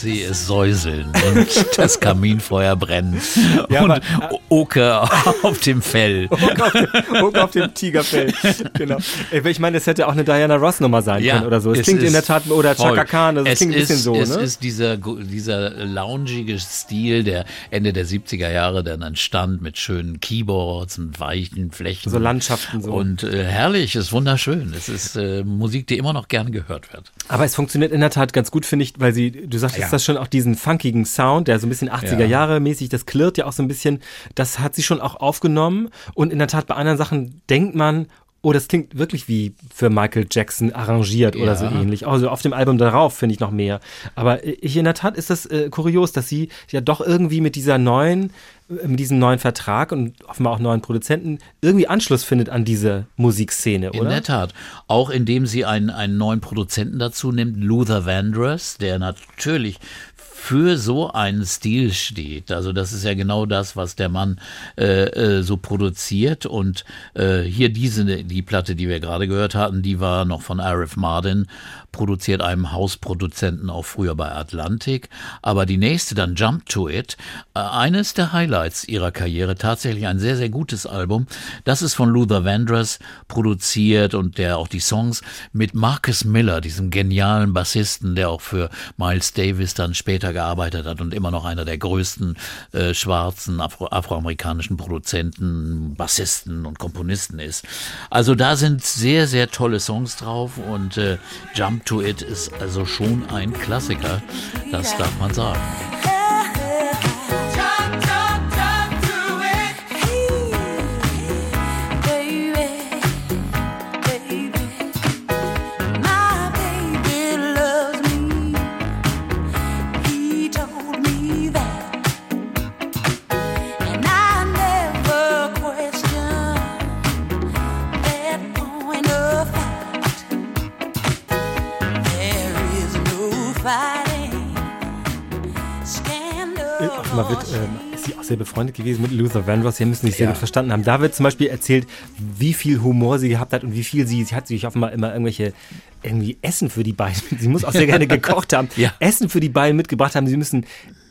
[SPEAKER 2] Sehe es säuseln und [LAUGHS] das Kaminfeuer brennt
[SPEAKER 3] Ja,
[SPEAKER 2] und
[SPEAKER 3] aber-
[SPEAKER 2] Oker [LAUGHS] auf dem Fell.
[SPEAKER 3] Hook auf dem Tigerfell. genau. Ich meine, es hätte auch eine Diana Ross Nummer sein können oder so. Es, klingt in der Tat, oder
[SPEAKER 2] voll.
[SPEAKER 3] Chaka Khan, das
[SPEAKER 2] es
[SPEAKER 3] klingt ein bisschen
[SPEAKER 2] ist,
[SPEAKER 3] so,
[SPEAKER 2] Es
[SPEAKER 3] ne?
[SPEAKER 2] ist dieser, dieser loungige Stil, der Ende der 70er Jahre dann entstand mit schönen Keyboards und weichen Flächen.
[SPEAKER 3] So Landschaften so.
[SPEAKER 2] Und äh, herrlich, ist wunderschön. Es ist äh, Musik, die immer noch gerne gehört wird.
[SPEAKER 3] Aber es funktioniert in der Tat ganz gut, finde ich, weil sie, du sagtest
[SPEAKER 2] Ja.
[SPEAKER 3] Das schon, auch diesen funkigen Sound, der so ein bisschen 80er
[SPEAKER 2] Ja.
[SPEAKER 3] Jahre mäßig, das klirrt ja auch so ein bisschen, das hat sie schon auch aufgenommen und in der Tat bei anderen Sachen denkt man, oh, das klingt wirklich wie für Michael Jackson arrangiert oder
[SPEAKER 2] Ja.
[SPEAKER 3] so ähnlich. Also auf dem Album darauf finde ich noch mehr. Aber ich, in der Tat ist das äh, kurios, dass sie ja doch irgendwie mit dieser neuen, äh, mit diesem neuen Vertrag und offenbar auch neuen Produzenten irgendwie Anschluss findet an diese Musikszene,
[SPEAKER 2] In
[SPEAKER 3] oder?
[SPEAKER 2] der Tat. Auch indem sie einen, einen neuen Produzenten dazu nimmt, Luther Vandross, der natürlich für so einen Stil steht. Also das ist ja genau das, was der Mann äh, äh, so produziert. Und äh, hier diese, die Platte, die wir gerade gehört hatten, die war noch von Arif Mardin, produziert einem Hausproduzenten auch früher bei Atlantic. Aber die nächste dann Jump to It, äh, eines der Highlights ihrer Karriere, tatsächlich ein sehr, sehr gutes Album. Das ist von Luther Vandross produziert und der auch die Songs mit Marcus Miller, diesem genialen Bassisten, der auch für Miles Davis dann später gearbeitet hat und immer noch einer der größten äh, schwarzen Afro afroamerikanischen Produzenten, Bassisten und Komponisten ist. Also da sind sehr, sehr tolle Songs drauf und äh, Jump to It ist also schon ein Klassiker, das darf man sagen.
[SPEAKER 3] Offenbar wird, ähm, ist sie auch sehr befreundet gewesen mit Luther Vandross. Sie müssen sich sehr
[SPEAKER 2] Ja.
[SPEAKER 3] gut verstanden haben. Da wird zum Beispiel erzählt, wie viel Humor sie gehabt hat und wie viel sie, sie hat sich offenbar immer irgendwelche irgendwie Essen für die beiden. [LAUGHS] Sie muss auch sehr gerne [LAUGHS] gekocht haben.
[SPEAKER 2] Ja.
[SPEAKER 3] Essen für die beiden mitgebracht haben. Sie müssen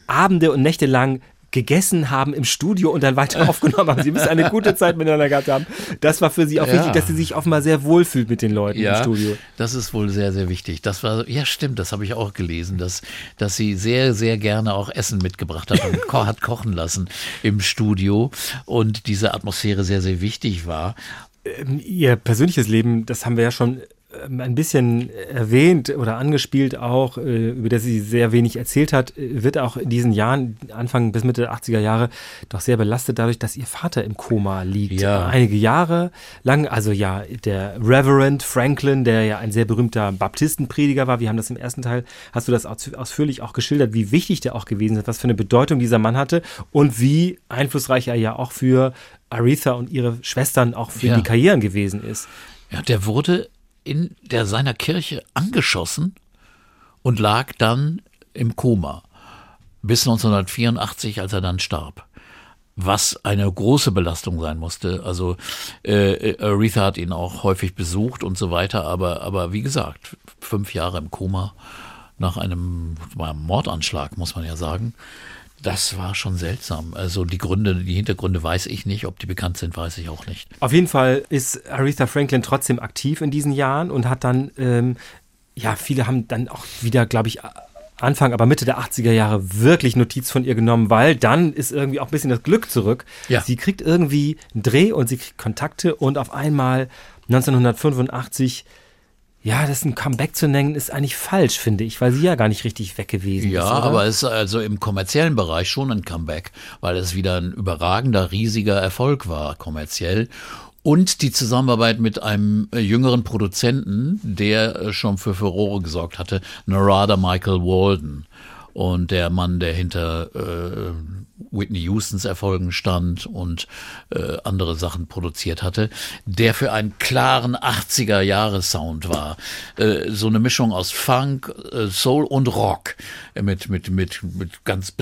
[SPEAKER 3] Abende und Nächte lang gegessen haben im Studio und dann weiter [LAUGHS] aufgenommen haben. Sie müssen eine gute Zeit miteinander gehabt haben. Das war für sie auch
[SPEAKER 2] Ja.
[SPEAKER 3] wichtig, dass sie sich offenbar sehr wohlfühlt mit den Leuten im Studio.
[SPEAKER 2] Das ist wohl sehr, sehr wichtig. Das war, ja, stimmt, das habe ich auch gelesen, dass, dass sie sehr, sehr gerne auch Essen mitgebracht hat und ko hat kochen lassen im Studio und diese Atmosphäre sehr, sehr wichtig war.
[SPEAKER 3] Ihr persönliches Leben, das haben wir ja schon ähm, ein bisschen erwähnt oder angespielt auch, äh, über das sie sehr wenig erzählt hat, äh, wird auch in diesen Jahren, Anfang bis Mitte der 80er Jahre, doch sehr belastet dadurch, dass ihr Vater im Koma liegt.
[SPEAKER 2] Ja.
[SPEAKER 3] Einige Jahre lang, also ja, der Reverend Franklin, der ja ein sehr berühmter Baptistenprediger war, wir haben das im ersten Teil, hast du das aus, ausführlich auch geschildert, wie wichtig der auch gewesen ist, was für eine Bedeutung dieser Mann hatte und wie einflussreich er ja auch für Aretha und ihre Schwestern auch für
[SPEAKER 2] Ja.
[SPEAKER 3] die Karrieren gewesen ist.
[SPEAKER 2] Ja, der wurde in der seiner Kirche angeschossen und lag dann im Koma bis 1984, als er dann starb. Was eine große Belastung sein musste. Also äh, Aretha hat ihn auch häufig besucht und so weiter, aber, aber wie gesagt, fünf Jahre im Koma nach einem war ein Mordanschlag, muss man ja sagen. Das war schon seltsam. Also die Gründe, die Hintergründe weiß ich nicht. Ob die bekannt sind, weiß ich auch nicht.
[SPEAKER 3] Auf jeden Fall ist Aretha Franklin trotzdem aktiv in diesen Jahren und hat dann, ähm, ja, viele haben dann auch wieder, glaube ich, Anfang, aber Mitte der 80er Jahre wirklich Notiz von ihr genommen, weil dann ist irgendwie auch ein bisschen das Glück zurück.
[SPEAKER 2] Ja.
[SPEAKER 3] Sie kriegt irgendwie einen Dreh und sie kriegt Kontakte und auf einmal 1985 ja, das ein Comeback zu nennen, ist eigentlich falsch, finde ich, weil sie ja gar nicht richtig weg gewesen
[SPEAKER 2] Ja,
[SPEAKER 3] ist. oder?
[SPEAKER 2] aber es ist also im kommerziellen Bereich schon ein Comeback, weil es wieder ein überragender, riesiger Erfolg war, kommerziell. Und die Zusammenarbeit mit einem äh, jüngeren Produzenten, der äh, schon für Furore gesorgt hatte, Narada Michael Walden. Und der Mann, der hinter äh, Whitney Houstons Erfolgen stand und äh, andere Sachen produziert hatte, der für einen klaren 80er Jahre Sound war. Äh, so eine Mischung aus Funk, äh, Soul und Rock mit mit mit mit ganz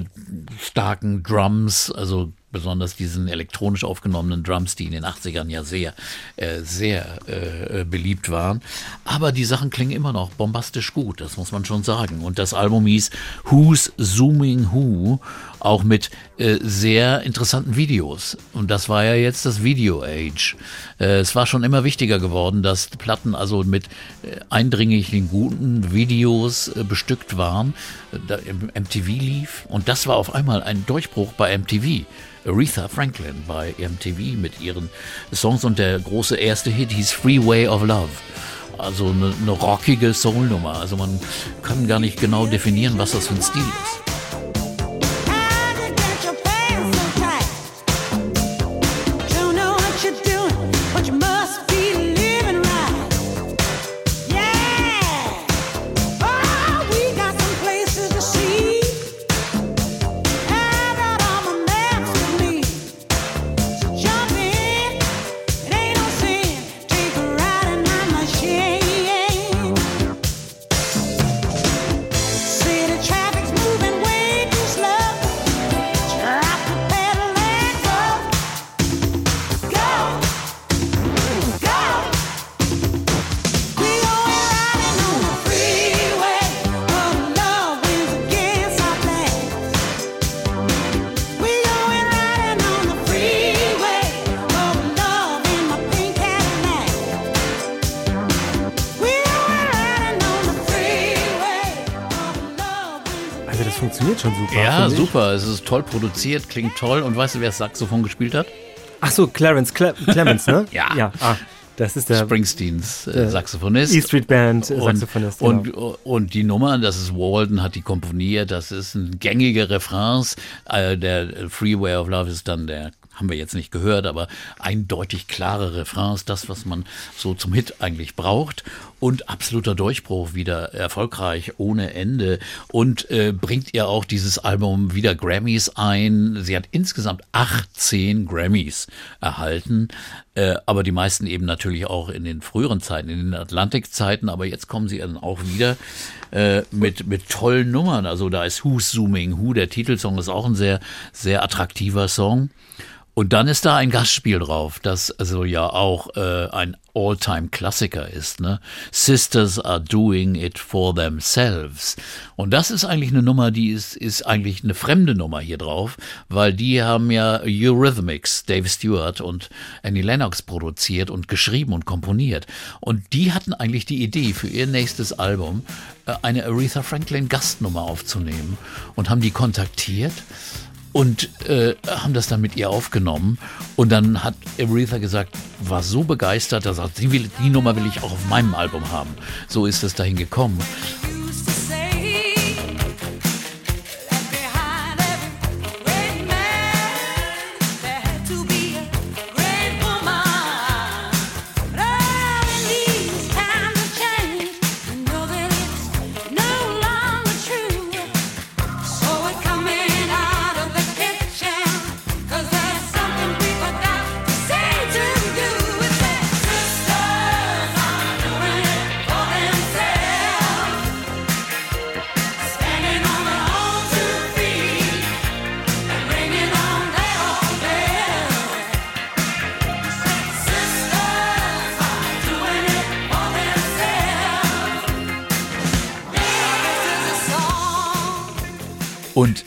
[SPEAKER 2] starken Drums, also besonders diesen elektronisch aufgenommenen Drums, die in den 80ern ja sehr, äh, sehr äh, äh, beliebt waren. Aber die Sachen klingen immer noch bombastisch gut, das muss man schon sagen. Und das Album hieß Who's Zooming Who, auch mit äh, sehr interessanten Videos. Und das war ja jetzt das Video Age. Äh, es war schon immer wichtiger geworden, dass Platten also mit äh, eindringlichen guten Videos bestückt waren, da MTV lief. Und das war auf einmal ein Durchbruch bei MTV. Aretha Franklin bei MTV mit ihren Songs und der große erste Hit hieß Freeway of Love. Also eine, eine rockige Soulnummer. Also man kann gar nicht genau definieren, was das für ein Stil ist. Toll produziert, klingt toll. Und weißt du, wer das Saxophon gespielt hat?
[SPEAKER 3] Ach so, Clarence Cle Clemens, ne? [LAUGHS]
[SPEAKER 2] Ja.
[SPEAKER 3] Ja, ah, das ist der
[SPEAKER 2] Springsteens äh,
[SPEAKER 3] der
[SPEAKER 2] Saxophonist.
[SPEAKER 3] E Street Band äh,
[SPEAKER 2] und,
[SPEAKER 3] Saxophonist.
[SPEAKER 2] und,
[SPEAKER 3] genau.
[SPEAKER 2] und die Nummer, das ist Walden, hat die komponiert, das ist ein gängiger Refrains. Äh, der Freeway of Love ist dann der, haben wir jetzt nicht gehört, aber eindeutig klare Refrains, das, was man so zum Hit eigentlich braucht. Und absoluter Durchbruch, wieder erfolgreich, ohne Ende. Und äh, bringt ihr auch dieses Album wieder Grammys ein. Sie hat insgesamt 18 Grammys erhalten, äh, aber die meisten eben natürlich auch in den früheren Zeiten, in den Atlantikzeiten. Aber jetzt kommen sie dann auch wieder äh, mit, mit tollen Nummern. Also da ist Who's Zooming Who, der Titelsong ist auch ein sehr, sehr attraktiver Song. Und dann ist da ein Gastspiel drauf, das also ja auch äh, ein All-Time-Klassiker ist. Ne? Sisters are doing it for themselves. Und das ist eigentlich eine Nummer, die ist, ist eigentlich eine fremde Nummer hier drauf, weil die haben ja Eurythmics, Dave Stewart und Annie Lennox produziert und geschrieben und komponiert. Und die hatten eigentlich die Idee für ihr nächstes Album, äh, eine Aretha Franklin Gastnummer aufzunehmen und haben die kontaktiert und äh, haben das dann mit ihr aufgenommen. Und dann hat Aretha gesagt, war so begeistert, dass er sagt, die, will, die Nummer will ich auch auf meinem Album haben. So ist es dahin gekommen.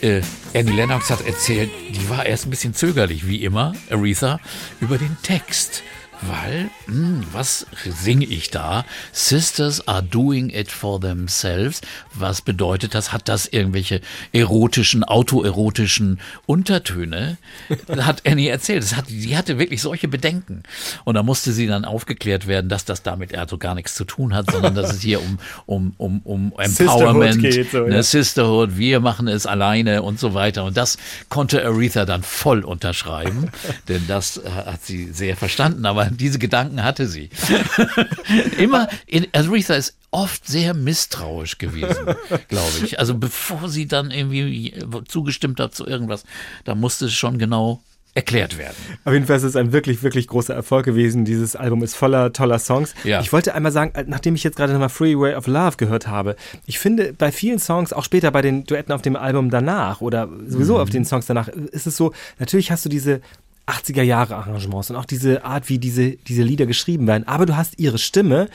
[SPEAKER 2] Äh, Annie Lennox hat erzählt, die war erst ein bisschen zögerlich, wie immer, Aretha, über den Text. Weil, hm, was singe ich da? Sisters are doing it for themselves. Was bedeutet das? Hat das irgendwelche erotischen, autoerotischen Untertöne? Hat Annie erzählt. Das hat, die hatte wirklich solche Bedenken. Und da musste sie dann aufgeklärt werden, dass das damit also gar nichts zu tun hat, sondern dass es hier um, um, um, um [LAUGHS] Empowerment,
[SPEAKER 3] geht, so,
[SPEAKER 2] ne,
[SPEAKER 3] ja.
[SPEAKER 2] Sisterhood, wir machen es alleine und so weiter. Und das konnte Aretha dann voll unterschreiben, [LAUGHS] denn das äh, hat sie sehr verstanden. Aber diese Gedanken hatte sie. [LAUGHS] Immer, in, Aretha ist oft sehr misstrauisch gewesen, [LAUGHS] glaube ich. Also bevor sie dann irgendwie zugestimmt hat zu irgendwas, da musste es schon genau erklärt werden.
[SPEAKER 3] Auf jeden Fall ist es ein wirklich, wirklich großer Erfolg gewesen. Dieses Album ist voller toller Songs.
[SPEAKER 2] Ja.
[SPEAKER 3] Ich wollte einmal sagen, nachdem ich jetzt gerade nochmal Freeway of Love gehört habe, ich finde bei vielen Songs, auch später bei den Duetten auf dem Album danach oder sowieso auf den Songs danach, ist es so, natürlich hast du diese 80er Jahre Arrangements und auch diese Art, wie diese, diese Lieder geschrieben werden, aber du hast ihre Stimme,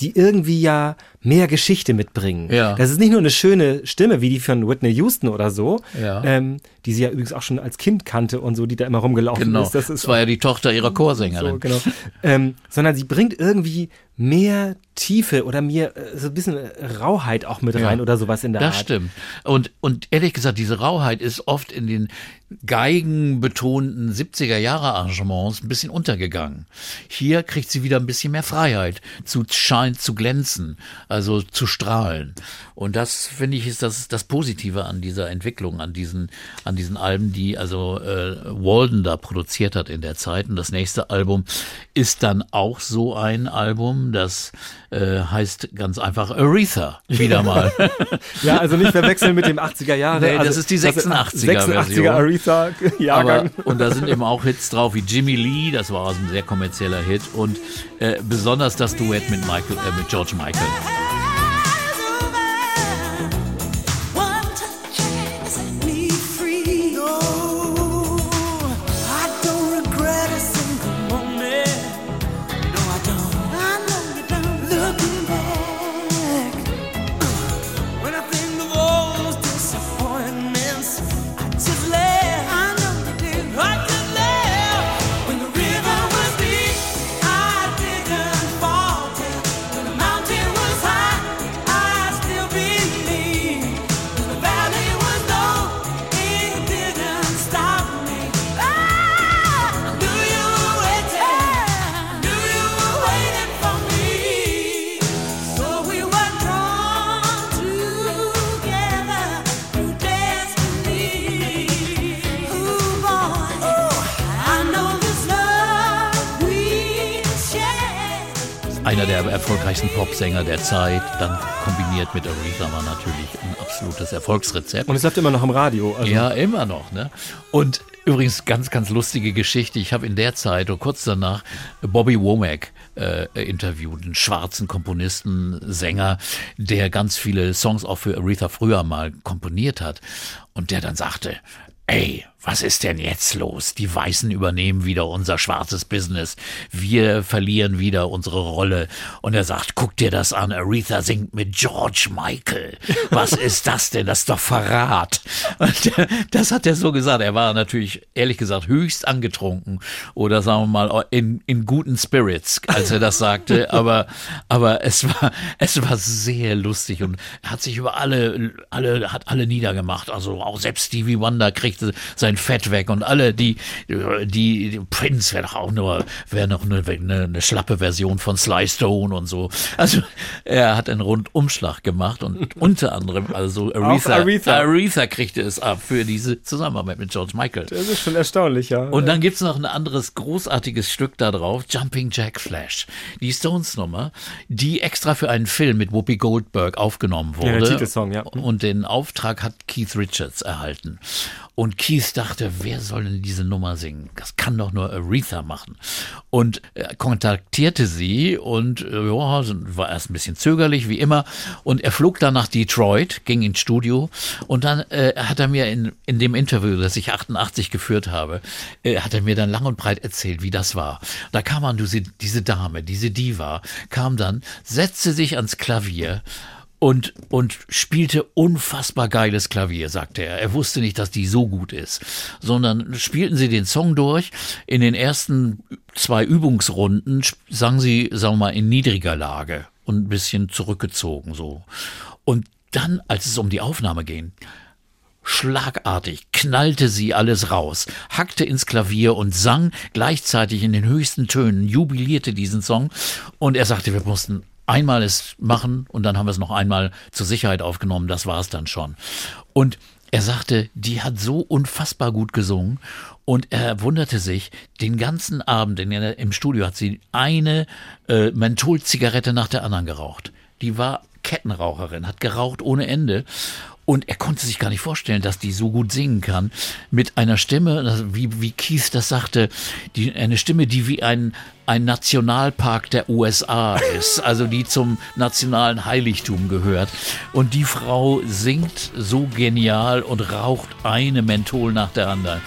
[SPEAKER 3] die irgendwie ja mehr Geschichte mitbringen.
[SPEAKER 2] Ja.
[SPEAKER 3] Das ist nicht nur eine schöne Stimme, wie die von Whitney Houston oder so,
[SPEAKER 2] Ja.
[SPEAKER 3] ähm, die sie ja übrigens auch schon als Kind kannte und so, die da immer rumgelaufen
[SPEAKER 2] Genau.
[SPEAKER 3] ist. Das ist
[SPEAKER 2] das war ja die Tochter ihrer Chorsängerin.
[SPEAKER 3] so, genau. ähm, sondern sie bringt irgendwie mehr Tiefe oder mehr äh, so ein bisschen Rauheit auch mit rein oder sowas in der
[SPEAKER 2] Das
[SPEAKER 3] Art.
[SPEAKER 2] stimmt. Und, und ehrlich gesagt, diese Rauheit ist oft in den geigenbetonten 70er Jahre Arrangements ein bisschen untergegangen. Hier kriegt sie wieder ein bisschen mehr Freiheit, zu scheinen, zu glänzen, also zu strahlen. Und das finde ich ist das, das Positive an dieser Entwicklung, an diesen, an diesen Alben, die also äh, Walden da produziert hat in der Zeit. Und das nächste Album ist dann auch so ein Album, das äh, heißt ganz einfach Aretha, wieder mal. [LAUGHS]
[SPEAKER 3] Ja, also nicht verwechseln mit dem 80er Jahre.
[SPEAKER 2] Nee, das
[SPEAKER 3] also,
[SPEAKER 2] ist die 86er
[SPEAKER 3] 86er
[SPEAKER 2] Version.
[SPEAKER 3] Aretha Jahrgang.
[SPEAKER 2] Aber, und da sind eben auch Hits drauf wie Jimmy Lee, das war also ein sehr kommerzieller Hit und äh, besonders das Duett mit Michael, äh, mit George Michael. Einer der erfolgreichsten Popsänger der Zeit, dann kombiniert mit Aretha war natürlich ein absolutes Erfolgsrezept.
[SPEAKER 3] Und es läuft immer noch im Radio. Also
[SPEAKER 2] Ja, immer noch. Ne? Und übrigens ganz, ganz lustige Geschichte. Ich habe in der Zeit oder kurz danach Bobby Womack äh, interviewt, einen schwarzen Komponisten, Sänger, der ganz viele Songs auch für Aretha früher mal komponiert hat. Und der dann sagte, ey, was ist denn jetzt los? Die Weißen übernehmen wieder unser schwarzes Business. Wir verlieren wieder unsere Rolle. Und er sagt, guck dir das an. Aretha singt mit George Michael. Was [LAUGHS] ist das denn? Das ist doch Verrat. Und [LAUGHS] das hat er so gesagt. Er war natürlich, ehrlich gesagt, höchst angetrunken. Oder sagen wir mal, in, in guten Spirits, als er das sagte. [LAUGHS] Aber, aber es war, es war sehr lustig und er hat sich über alle, alle, hat alle niedergemacht. Also auch selbst Stevie Wonder kriegte sein Fett weg und alle, die, die, die Prince wäre doch auch nur, wäre noch eine, eine, eine schlappe Version von Sly Stone und so. Also er hat einen Rundumschlag gemacht und [LAUGHS] unter anderem, also Aretha,
[SPEAKER 3] Aretha.
[SPEAKER 2] Aretha kriegte es ab für diese Zusammenarbeit mit George Michael.
[SPEAKER 3] das ist schon erstaunlich, ja.
[SPEAKER 2] Und dann gibt's noch ein anderes großartiges Stück da drauf, Jumping Jack Flash. Die Stones-Nummer, die extra für einen Film mit Whoopi Goldberg aufgenommen wurde.
[SPEAKER 3] Ja, der Titelsong, ja.
[SPEAKER 2] Und den Auftrag hat Keith Richards erhalten. Und Keith dachte, wer soll denn diese Nummer singen? Das kann doch nur Aretha machen. Und er kontaktierte sie und äh, ja, war erst ein bisschen zögerlich, wie immer. Und er flog dann nach Detroit, ging ins Studio und dann äh, hat er mir in, in dem Interview, das ich 88 geführt habe, äh, hat er mir dann lang und breit erzählt, wie das war. Da kam an, diese, diese Dame, diese Diva, kam dann, setzte sich ans Klavier und, und spielte unfassbar geiles Klavier, sagte er. Er wusste nicht, dass die so gut ist, sondern spielten sie den Song durch. In den ersten zwei Übungsrunden sang sie, sagen wir mal, in niedriger Lage und ein bisschen zurückgezogen so. Und dann, als es um die Aufnahme ging, Schlagartig knallte sie alles raus, hackte ins Klavier und sang gleichzeitig in den höchsten Tönen, jubilierte diesen Song. Und er sagte, wir mussten einmal es machen und dann haben wir es noch einmal zur Sicherheit aufgenommen. Das war es dann schon. Und er sagte, die hat so unfassbar gut gesungen und er wunderte sich, den ganzen Abend in im Studio hat sie eine äh, Mentholzigarette nach der anderen geraucht. Die war Kettenraucherin, hat geraucht ohne Ende. Und er konnte sich gar nicht vorstellen, dass die so gut singen kann. Mit einer Stimme, wie, wie Kies das sagte, die, eine Stimme, die wie ein, ein Nationalpark der USA ist. Also die zum nationalen Heiligtum gehört. Und die Frau singt so genial und raucht eine Menthol nach der anderen.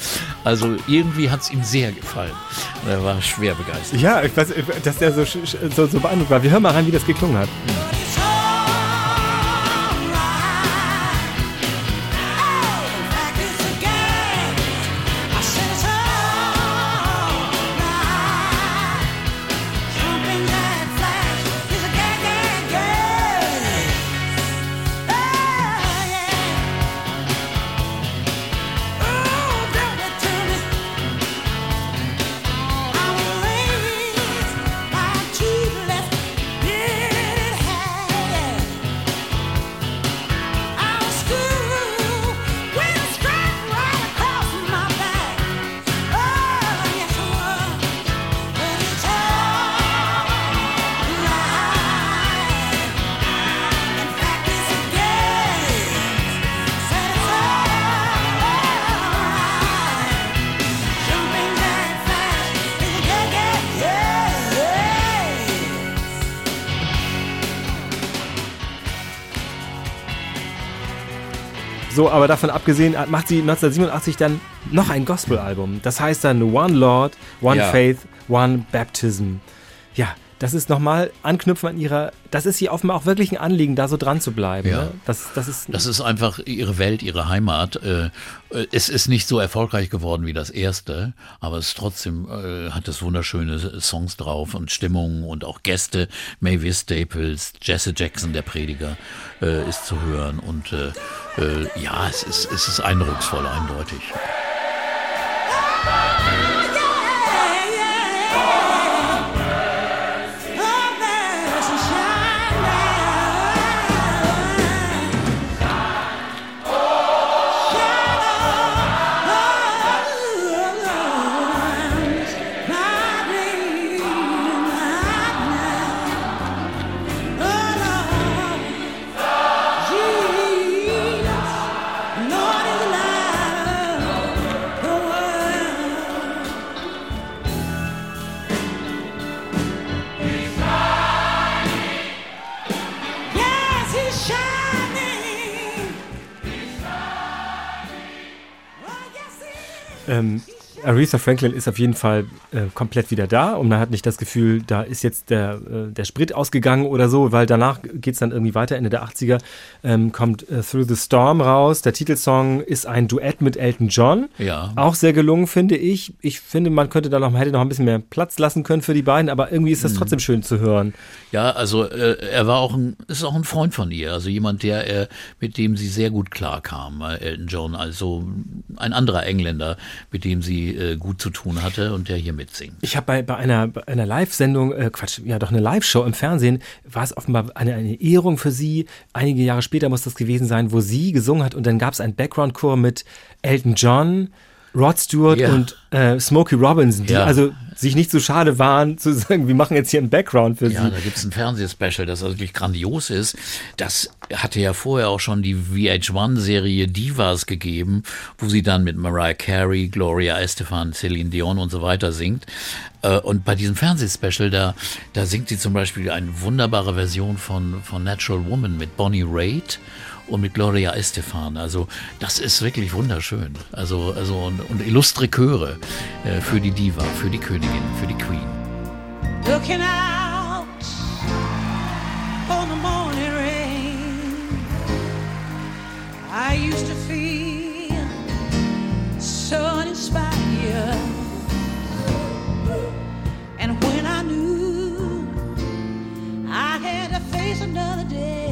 [SPEAKER 2] Also irgendwie hat es ihm sehr gefallen. Und er war schwer begeistert.
[SPEAKER 3] Ja, ich weiß, dass der so, so, so beeindruckt war. Wir hören mal rein, wie das geklungen hat.
[SPEAKER 5] But
[SPEAKER 3] aber davon abgesehen hat- macht sie 1987 dann noch ein Gospel-Album. Das heißt dann One Lord, One
[SPEAKER 2] Ja.
[SPEAKER 3] Faith, One Baptism. Ja, das ist nochmal anknüpfen an ihrer. Das ist ihr offenbar auch wirklich ein Anliegen, da so dran zu bleiben.
[SPEAKER 2] Ja.
[SPEAKER 3] Ne? Das, das ist.
[SPEAKER 2] Das ist einfach ihre Welt, ihre Heimat. Äh, äh, Es ist nicht so erfolgreich geworden wie das erste, aber es ist trotzdem äh, hat es wunderschöne Songs drauf und Stimmungen und auch Gäste. Mavis Staples, Jesse Jackson, der Prediger, ist zu hören und ja, es ist, es ist eindrucksvoll, eindeutig.
[SPEAKER 3] Ähm, Aretha Franklin ist auf jeden Fall äh, komplett wieder da und man hat nicht das Gefühl, da ist jetzt der, äh, der Sprit ausgegangen oder so, weil danach geht es dann irgendwie weiter. Ende der 80er ähm, kommt äh, Through the Storm raus. Der Titelsong ist ein Duett mit Elton John.
[SPEAKER 2] Ja.
[SPEAKER 3] Auch sehr gelungen, finde ich. Ich finde, man könnte da noch, man hätte noch ein bisschen mehr Platz lassen können für die beiden, aber irgendwie ist das trotzdem schön zu hören.
[SPEAKER 2] Ja, also äh, er war auch ein, ist auch ein Freund von ihr, also jemand, der äh, mit dem sie sehr gut klarkam, äh, Elton John, also ein anderer Engländer, mit dem sie äh, gut zu tun hatte und der hier mitsingt.
[SPEAKER 3] Ich habe bei, bei einer, bei einer Live-Sendung, äh, Quatsch, ja doch eine Live-Show im Fernsehen, war es offenbar eine, eine Ehrung für sie. Einige Jahre später muss das gewesen sein, wo sie gesungen hat und dann gab es einen Background-Chor mit Elton John, Rod Stewart
[SPEAKER 2] Ja.
[SPEAKER 3] und äh, Smokey Robinson, die
[SPEAKER 2] Ja.
[SPEAKER 3] also sich nicht so schade waren zu sagen, wir machen jetzt hier einen Background für
[SPEAKER 2] Ja,
[SPEAKER 3] sie.
[SPEAKER 2] da gibt's ein Fernsehspecial, das wirklich grandios ist. Das hatte ja vorher auch schon die VH1-Serie Divas gegeben, wo sie dann mit Mariah Carey, Gloria Estefan, Celine Dion und so weiter singt. Äh, Und bei diesem Fernsehspecial, da, da singt sie zum Beispiel eine wunderbare Version von, von Natural Woman mit Bonnie Raitt und mit Gloria Estefan. Also das ist wirklich wunderschön. Also, also und, und illustre Chöre äh, für die Diva, für die Königin, für die Queen.
[SPEAKER 5] looking out on the morning rain. I used to feel so uninspired, and when I knew I had to face another day,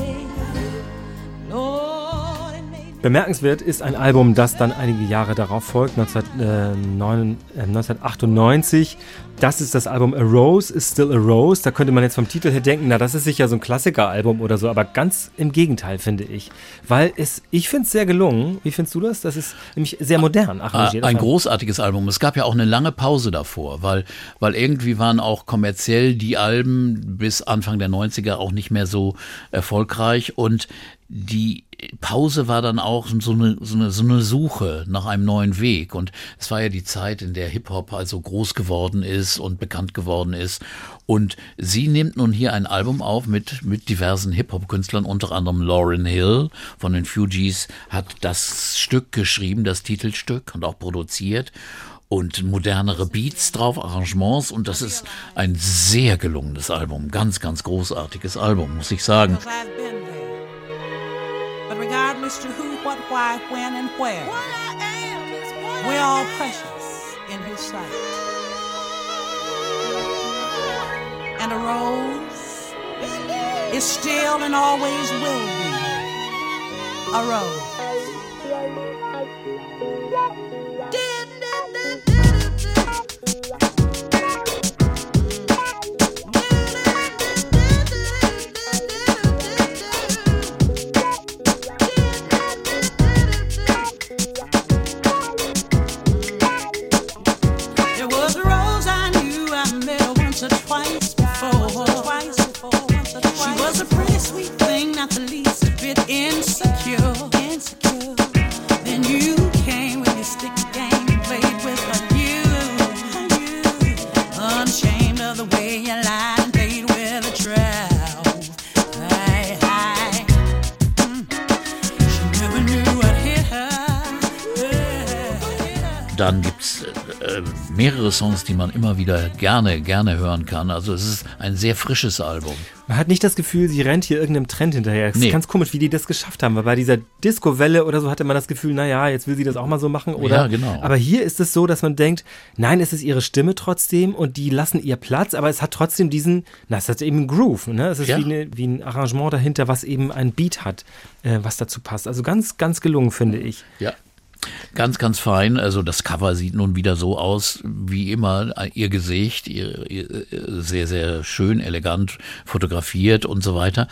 [SPEAKER 3] Bemerkenswert ist ein Album, das dann einige Jahre darauf folgt, 1909, äh, 1998. Das ist das Album A Rose is Still a Rose. Da könnte man jetzt vom Titel her denken, na, das ist sicher so ein Klassikeralbum oder so, aber ganz im Gegenteil, finde ich. Weil es, ich finde es sehr gelungen. Wie findest du das? Das ist nämlich sehr modern.
[SPEAKER 2] Ah, Ein großartiges Album. Es gab ja auch eine lange Pause davor, weil, weil irgendwie waren auch kommerziell die Alben bis Anfang der 90er auch nicht mehr so erfolgreich und die Pause war dann auch so eine, so eine, so eine Suche nach einem neuen Weg. Und es war ja die Zeit, in der Hip-Hop also groß geworden ist und bekannt geworden ist. Und sie nimmt nun hier ein Album auf mit, mit diversen Hip-Hop-Künstlern, unter anderem Lauryn Hill von den Fugees hat das Stück geschrieben, das Titelstück und auch produziert und modernere Beats drauf, Arrangements und das ist ein sehr gelungenes Album, ganz, ganz großartiges Album, muss ich sagen.
[SPEAKER 5] But regardless to who, what, why, when, and where, we're all precious in His sight. And a rose is still and always will be a rose. There
[SPEAKER 2] Songs, die man immer wieder gerne, gerne hören kann. Also es ist ein sehr frisches Album.
[SPEAKER 3] Man hat nicht das Gefühl, sie rennt hier irgendeinem Trend hinterher. Es
[SPEAKER 2] Nee.
[SPEAKER 3] ist ganz komisch, wie die das geschafft haben, weil bei dieser Disco-Welle oder so hatte man das Gefühl, naja, jetzt will sie das auch mal so machen, oder?
[SPEAKER 2] Ja, genau.
[SPEAKER 3] Aber hier ist es so, dass man denkt, nein, es ist ihre Stimme trotzdem und die lassen ihr Platz, aber es hat trotzdem diesen, na, es hat eben einen Groove, ne? Es ist
[SPEAKER 2] Ja.
[SPEAKER 3] wie, eine, wie ein Arrangement dahinter, was eben ein Beat hat, äh, was dazu passt. Also ganz, ganz gelungen, finde ich.
[SPEAKER 2] Ja. Ganz, ganz fein. Also das Cover sieht nun wieder so aus wie immer. Ihr Gesicht, ihr, ihr, sehr, sehr schön, elegant fotografiert und so weiter.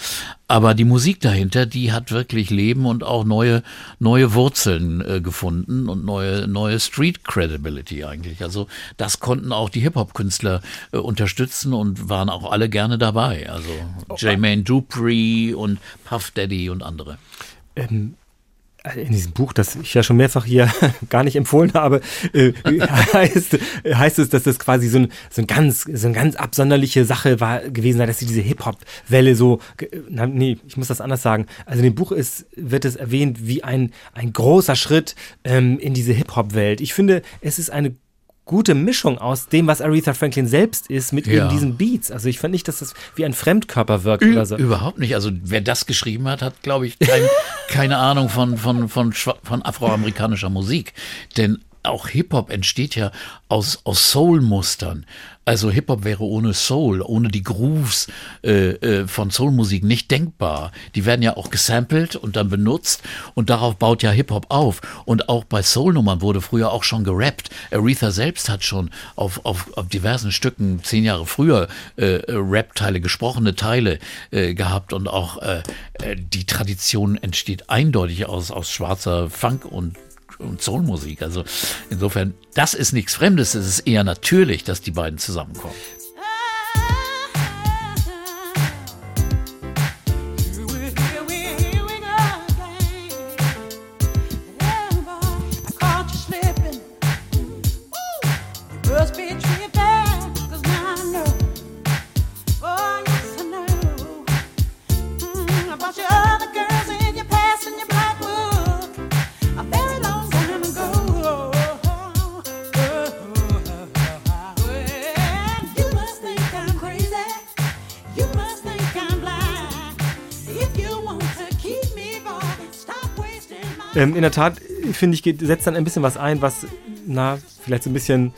[SPEAKER 2] Aber die Musik dahinter, die hat wirklich Leben und auch neue, neue Wurzeln äh, gefunden und neue, neue Street Credibility eigentlich. Also das konnten auch die Hip-Hop-Künstler äh, unterstützen und waren auch alle gerne dabei. Also Jermaine Dupri und Puff Daddy und andere.
[SPEAKER 3] In diesem Buch, das ich ja schon mehrfach hier [LAUGHS] gar nicht empfohlen habe, äh, [LAUGHS] heißt, heißt es, dass das quasi so ein, so ein ganz, so eine ganz absonderliche Sache war gewesen sei, dass sie diese Hip-Hop-Welle so, na, nee, ich muss das anders sagen. Also in dem Buch ist, wird es erwähnt wie ein, ein großer Schritt ähm, in diese Hip-Hop-Welt. Ich finde, es ist eine gute Mischung aus dem, was Aretha Franklin selbst ist, mit
[SPEAKER 2] Ja.
[SPEAKER 3] eben diesen Beats. Also ich fand nicht, dass das wie ein Fremdkörper wirkt
[SPEAKER 2] Ü
[SPEAKER 3] oder so.
[SPEAKER 2] Überhaupt nicht. Also wer das geschrieben hat, hat, glaube ich, kein, [LAUGHS] keine Ahnung von, von, von, von afroamerikanischer Musik. Denn auch Hip-Hop entsteht ja aus, aus Soul-Mustern. Also Hip-Hop wäre ohne Soul, ohne die Grooves äh, äh, von Soul-Musik nicht denkbar. Die werden ja auch gesampelt und dann benutzt und darauf baut ja Hip-Hop auf. Und auch bei Soul-Nummern wurde früher auch schon gerappt. Aretha selbst hat schon auf, auf, auf diversen Stücken zehn Jahre früher äh, Rap-Teile, gesprochene Teile äh, gehabt und auch äh, äh, die Tradition entsteht eindeutig aus, aus schwarzer Funk und und Soulmusik. Also insofern, das ist nichts Fremdes. Es ist eher natürlich, dass die beiden zusammenkommen.
[SPEAKER 3] Ähm, in der Tat, finde ich, setzt dann ein bisschen was ein, was, na, vielleicht so ein bisschen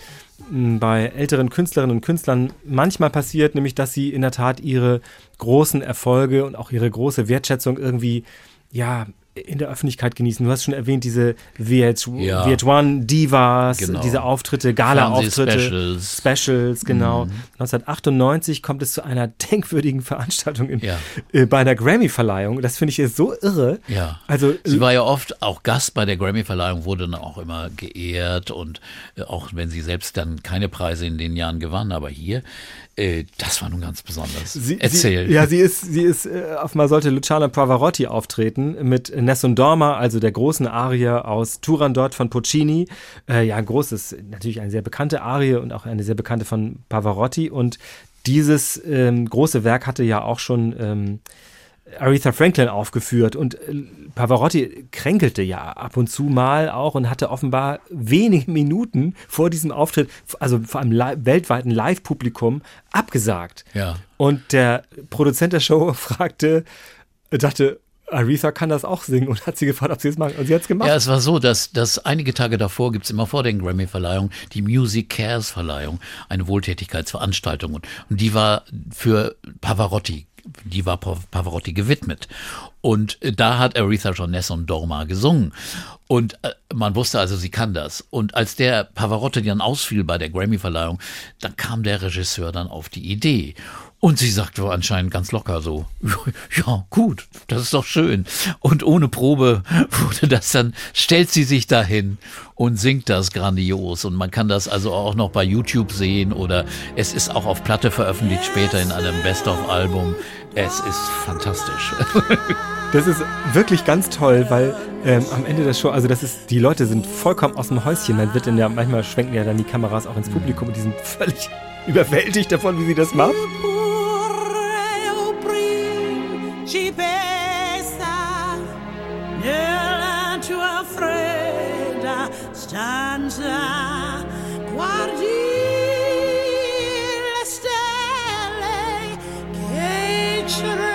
[SPEAKER 3] mh, bei älteren Künstlerinnen und Künstlern manchmal passiert, nämlich, dass sie in der Tat ihre großen Erfolge und auch ihre große Wertschätzung irgendwie, ja, in der Öffentlichkeit genießen. Du hast schon erwähnt, diese VH,
[SPEAKER 2] Ja.
[SPEAKER 3] VH1 Divas,
[SPEAKER 2] Genau.
[SPEAKER 3] diese Auftritte, Gala-Auftritte,
[SPEAKER 2] Fernsehspecials.
[SPEAKER 3] Specials, genau. 1998 kommt es zu einer [LAUGHS] denkwürdigen Veranstaltung in,
[SPEAKER 2] Ja.
[SPEAKER 3] äh, bei einer Grammy-Verleihung. Das finde ich ist so irre.
[SPEAKER 2] Ja.
[SPEAKER 3] Also,
[SPEAKER 2] Sie
[SPEAKER 3] äh,
[SPEAKER 2] war ja oft auch Gast bei der Grammy-Verleihung, wurde dann auch immer geehrt und äh, auch wenn sie selbst dann keine Preise in den Jahren gewann, aber hier, äh, das war nun ganz besonders.
[SPEAKER 3] Sie,
[SPEAKER 2] Erzähl.
[SPEAKER 3] Sie, ja, sie ist, sie ist, äh, auf mal sollte Luciano Pavarotti auftreten mit Nessun Dorma, also der großen Arie aus Turandot von Puccini. Äh, ja, ein großes, natürlich eine sehr bekannte Arie und auch eine sehr bekannte von Pavarotti. Und dieses ähm, große Werk hatte ja auch schon ähm, Aretha Franklin aufgeführt und äh, Pavarotti kränkelte ja ab und zu mal auch und hatte offenbar wenige [LAUGHS] Minuten vor diesem Auftritt, also vor einem li weltweiten Live-Publikum, abgesagt.
[SPEAKER 2] Ja.
[SPEAKER 3] Und der Produzent der Show [LAUGHS] fragte, dachte, Aretha kann das auch singen und hat sie gefragt, ob sie es machen. Und sie hat es gemacht.
[SPEAKER 2] Ja, es war so, dass, dass einige Tage davor gibt's immer vor den Grammy-Verleihungen die Music Cares-Verleihung, eine Wohltätigkeitsveranstaltung. Und, und die war für Pavarotti, die war Pa- Pavarotti gewidmet. Und äh, da hat Aretha schon Nessun Dorma gesungen. Und äh, man wusste also, sie kann das. Und als der Pavarotti dann ausfiel bei der Grammy-Verleihung, dann kam der Regisseur dann auf die Idee. Und sie sagte anscheinend ganz locker so, [LAUGHS] ja gut, das ist doch schön. Und ohne Probe [LAUGHS] wurde das dann, stellt sie sich dahin und singt das grandios. Und man kann das also auch noch bei YouTube sehen oder es ist auch auf Platte veröffentlicht später in einem Best-of-Album. Es ist fantastisch. [LAUGHS]
[SPEAKER 3] Das ist wirklich ganz toll, weil ähm, am Ende der Show, also das ist, die Leute sind vollkommen aus dem Häuschen. Dann wird dann ja, manchmal schwenken ja dann die Kameras auch ins Publikum und die sind völlig überwältigt davon, wie sie das macht.
[SPEAKER 5] Pure principessa nella tua fredda stanza. Guardi le stelle che tremano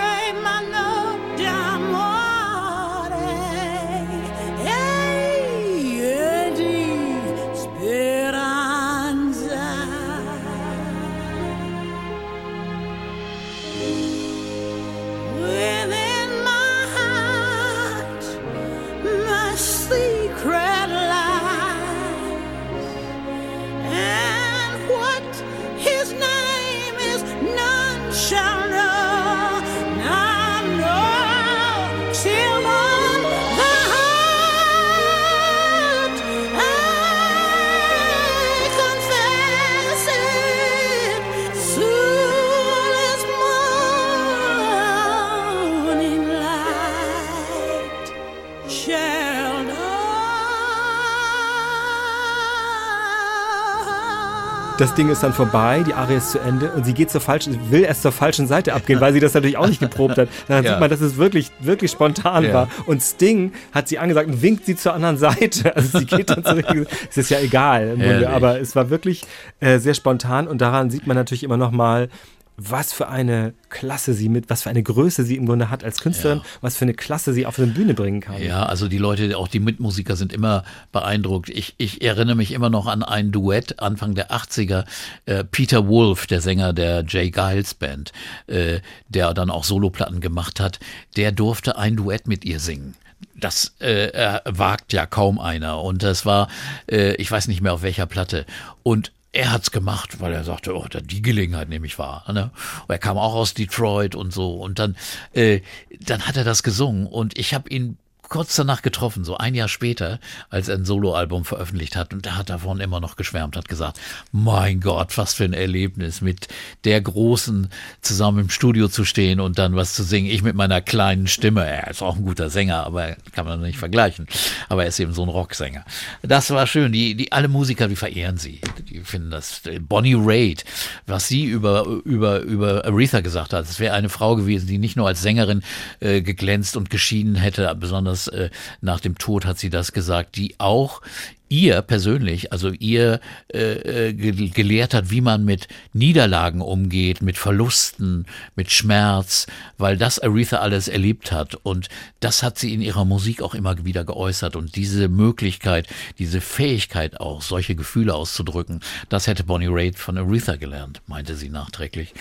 [SPEAKER 3] Das Ding ist dann vorbei, die Arie ist zu Ende und sie geht zur falschen, will erst zur falschen Seite abgehen, weil sie das natürlich auch nicht geprobt hat. Dann
[SPEAKER 2] Ja.
[SPEAKER 3] sieht man, dass es wirklich, wirklich spontan
[SPEAKER 2] Ja.
[SPEAKER 3] war. Und Sting hat sie angesagt und winkt sie zur anderen Seite. [LAUGHS] Also sie geht dann zurück. es ist ja egal
[SPEAKER 2] Herrlich.
[SPEAKER 3] aber es war wirklich äh, sehr spontan und daran sieht man natürlich immer noch mal, was für eine Klasse sie mit, was für eine Größe sie im Grunde hat als Künstlerin,
[SPEAKER 2] Ja.
[SPEAKER 3] was für eine Klasse sie auf eine Bühne bringen kann.
[SPEAKER 2] Ja, also die Leute, auch die Mitmusiker sind immer beeindruckt. Ich, ich erinnere mich immer noch an ein Duett Anfang der 80er. Äh, Peter Wolf, der Sänger der Jay Giles Band, äh, der dann auch Soloplatten gemacht hat, der durfte ein Duett mit ihr singen. Das äh, wagt ja kaum einer. Und das war, äh, ich weiß nicht mehr auf welcher Platte. Und er hat's gemacht, weil er sagte, oh, da- die Gelegenheit nehme ich wahr. Ne? Und er kam auch aus Detroit und so. Und dann, äh, dann hat er das gesungen. Und ich habe ihn kurz danach getroffen, so ein Jahr später, als er ein Soloalbum veröffentlicht hat. Und da hat davon immer noch geschwärmt, hat gesagt, mein Gott, was für ein Erlebnis, mit der Großen zusammen im Studio zu stehen und dann was zu singen. Ich mit meiner kleinen Stimme. Er ist auch ein guter Sänger, aber kann man nicht vergleichen. Aber er ist eben so ein Rocksänger. Das war schön. Die, die, alle Musiker, die verehren sie. Die finden das. Bonnie Raitt, was sie über, über, über Aretha gesagt hat, es wäre eine Frau gewesen, die nicht nur als Sängerin äh, geglänzt und geschienen hätte, besonders äh, nach dem Tod hat sie das gesagt, die auch ihr persönlich, also ihr äh, äh, ge- gelehrt hat, wie man mit Niederlagen umgeht, mit Verlusten, mit Schmerz, weil das Aretha alles erlebt hat. Und das hat sie in ihrer Musik auch immer wieder geäußert. Und diese Möglichkeit, diese Fähigkeit auch, solche Gefühle auszudrücken, das hätte Bonnie Raitt von Aretha gelernt, meinte sie nachträglich.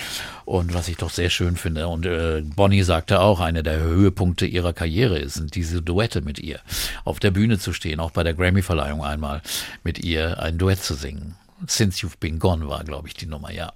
[SPEAKER 2] Und was ich doch sehr schön finde und äh, Bonnie sagte auch, einer der Höhepunkte ihrer Karriere sind diese Duette mit ihr, auf der Bühne zu stehen, auch bei der Grammy-Verleihung einmal mit ihr ein Duett zu singen. Since You've Been Gone war, glaube ich, die Nummer, ja.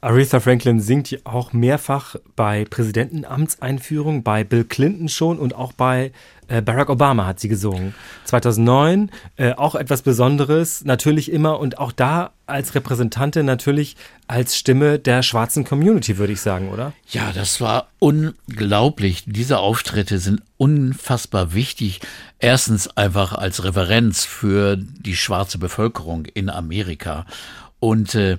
[SPEAKER 3] Aretha Franklin singt ja auch mehrfach bei Präsidentenamtseinführungen, bei Bill Clinton schon und auch bei äh, Barack Obama hat sie gesungen. 2009 äh, auch etwas Besonderes, natürlich immer und auch da als Repräsentantin natürlich als Stimme der schwarzen Community, würde ich sagen, oder?
[SPEAKER 2] Ja, das war unglaublich. Diese Auftritte sind unfassbar wichtig. Erstens einfach als Referenz für die schwarze Bevölkerung in Amerika und äh,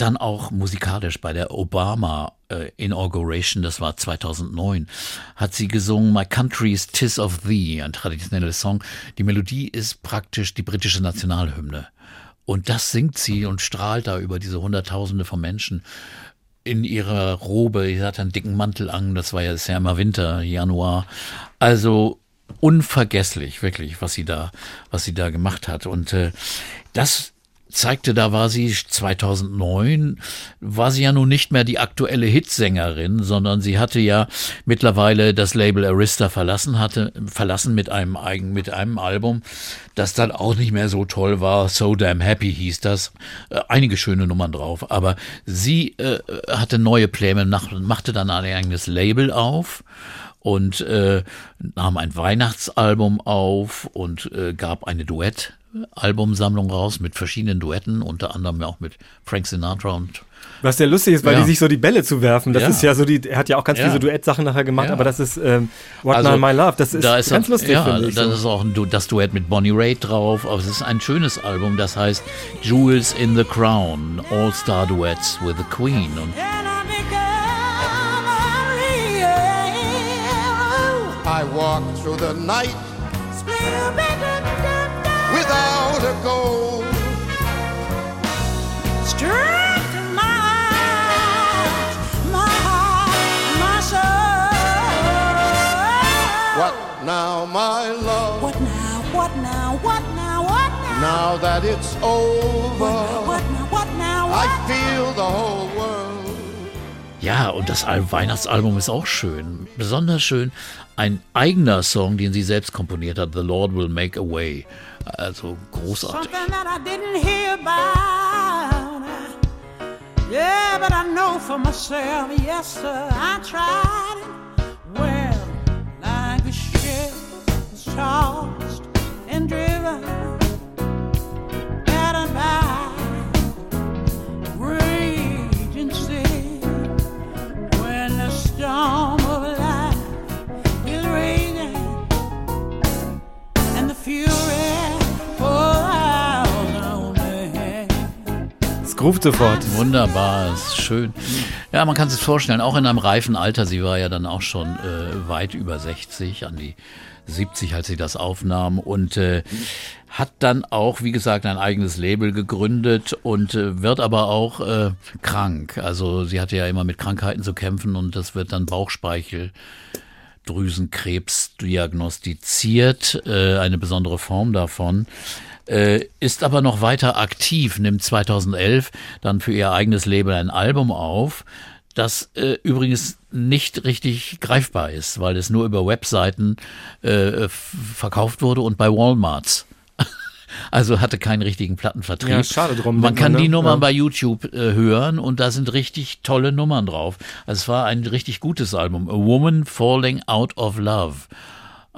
[SPEAKER 2] dann auch musikalisch bei der Obama äh, Inauguration, das war 2009, hat sie gesungen My Country's Tis of Thee, ein traditionelles Song. Die Melodie ist praktisch die britische Nationalhymne. Und das singt sie und strahlt da über diese Hunderttausende von Menschen in ihrer Robe. Sie hat einen dicken Mantel an. Das war ja, ist ja immer Winter, Januar. Also unvergesslich, wirklich, was sie da, was sie da gemacht hat. Und äh, das zeigte, da war sie 2009, war sie ja nun nicht mehr die aktuelle Hitsängerin, sondern sie hatte ja mittlerweile das Label Arista verlassen hatte, verlassen mit einem eigen, mit einem Album, das dann auch nicht mehr so toll war. So Damn Happy hieß das. Äh, einige schöne Nummern drauf, aber sie äh, hatte neue Pläne, nach, machte dann ein eigenes Label auf und äh, nahm ein Weihnachtsalbum auf und äh, gab eine Duett-Albumsammlung raus mit verschiedenen Duetten, unter anderem auch mit Frank Sinatra und
[SPEAKER 3] Was ja lustig ist, weil
[SPEAKER 2] Ja.
[SPEAKER 3] die sich so die Bälle zuwerfen. Das
[SPEAKER 2] Ja.
[SPEAKER 3] ist ja so die, er hat ja auch ganz
[SPEAKER 2] Ja.
[SPEAKER 3] viele Duettsachen nachher gemacht,
[SPEAKER 2] Ja.
[SPEAKER 3] aber das ist ähm, What
[SPEAKER 2] Also,
[SPEAKER 3] Now My Love. Das ist,
[SPEAKER 2] da ist
[SPEAKER 3] ganz
[SPEAKER 2] auch,
[SPEAKER 3] lustig,
[SPEAKER 2] ja,
[SPEAKER 3] finde ich.
[SPEAKER 2] da
[SPEAKER 3] So.
[SPEAKER 2] ist auch ein, Du- das Duett mit Bonnie Raitt drauf, aber es ist ein schönes Album, das heißt Jewels in the Crown, All-Star Duets with the Queen und?
[SPEAKER 5] I
[SPEAKER 6] walk through the night Goal.
[SPEAKER 5] Strength to my heart, my heart, my soul.
[SPEAKER 6] What now, my love?
[SPEAKER 5] What now? What now? What now? What now?
[SPEAKER 6] Now that it's over,
[SPEAKER 5] What now? What now?
[SPEAKER 6] I
[SPEAKER 5] What
[SPEAKER 6] feel the whole world.
[SPEAKER 2] Ja, und das Al Weihnachtsalbum ist auch schön. Besonders schön. Ein eigener Song, den sie selbst komponiert hat, The Lord Will Make a Way. Also großartig.
[SPEAKER 5] Yeah, but I know for myself. Yes, sir, I tried it. Well, like a ship was tossed and driven, battered by raging sea. When the storm
[SPEAKER 3] Ruft sofort.
[SPEAKER 2] Wunderbar, ist schön. Ja, man kann sich vorstellen, auch in einem reifen Alter, sie war ja dann auch schon äh, weit über 60, an die 70, als sie das aufnahm und äh, hat dann auch, wie gesagt, ein eigenes Label gegründet und äh, wird aber auch äh, krank. Also sie hatte ja immer mit Krankheiten zu kämpfen und das wird dann Bauchspeichel. Drüsenkrebs diagnostiziert, äh, eine besondere Form davon, äh, ist aber noch weiter aktiv, nimmt 2011 dann für ihr eigenes Label ein Album auf, das äh, übrigens nicht richtig greifbar ist, weil es nur über Webseiten äh, verkauft wurde und bei Walmarts. [LAUGHS] Also hatte keinen richtigen Plattenvertrieb.
[SPEAKER 3] Ja, schade drum,
[SPEAKER 2] Man kann
[SPEAKER 3] man,
[SPEAKER 2] die
[SPEAKER 3] ne?
[SPEAKER 2] Nummern
[SPEAKER 3] Ja.
[SPEAKER 2] bei YouTube äh, hören und da sind richtig tolle Nummern drauf. Also es war ein richtig gutes Album. A Woman Falling Out of Love.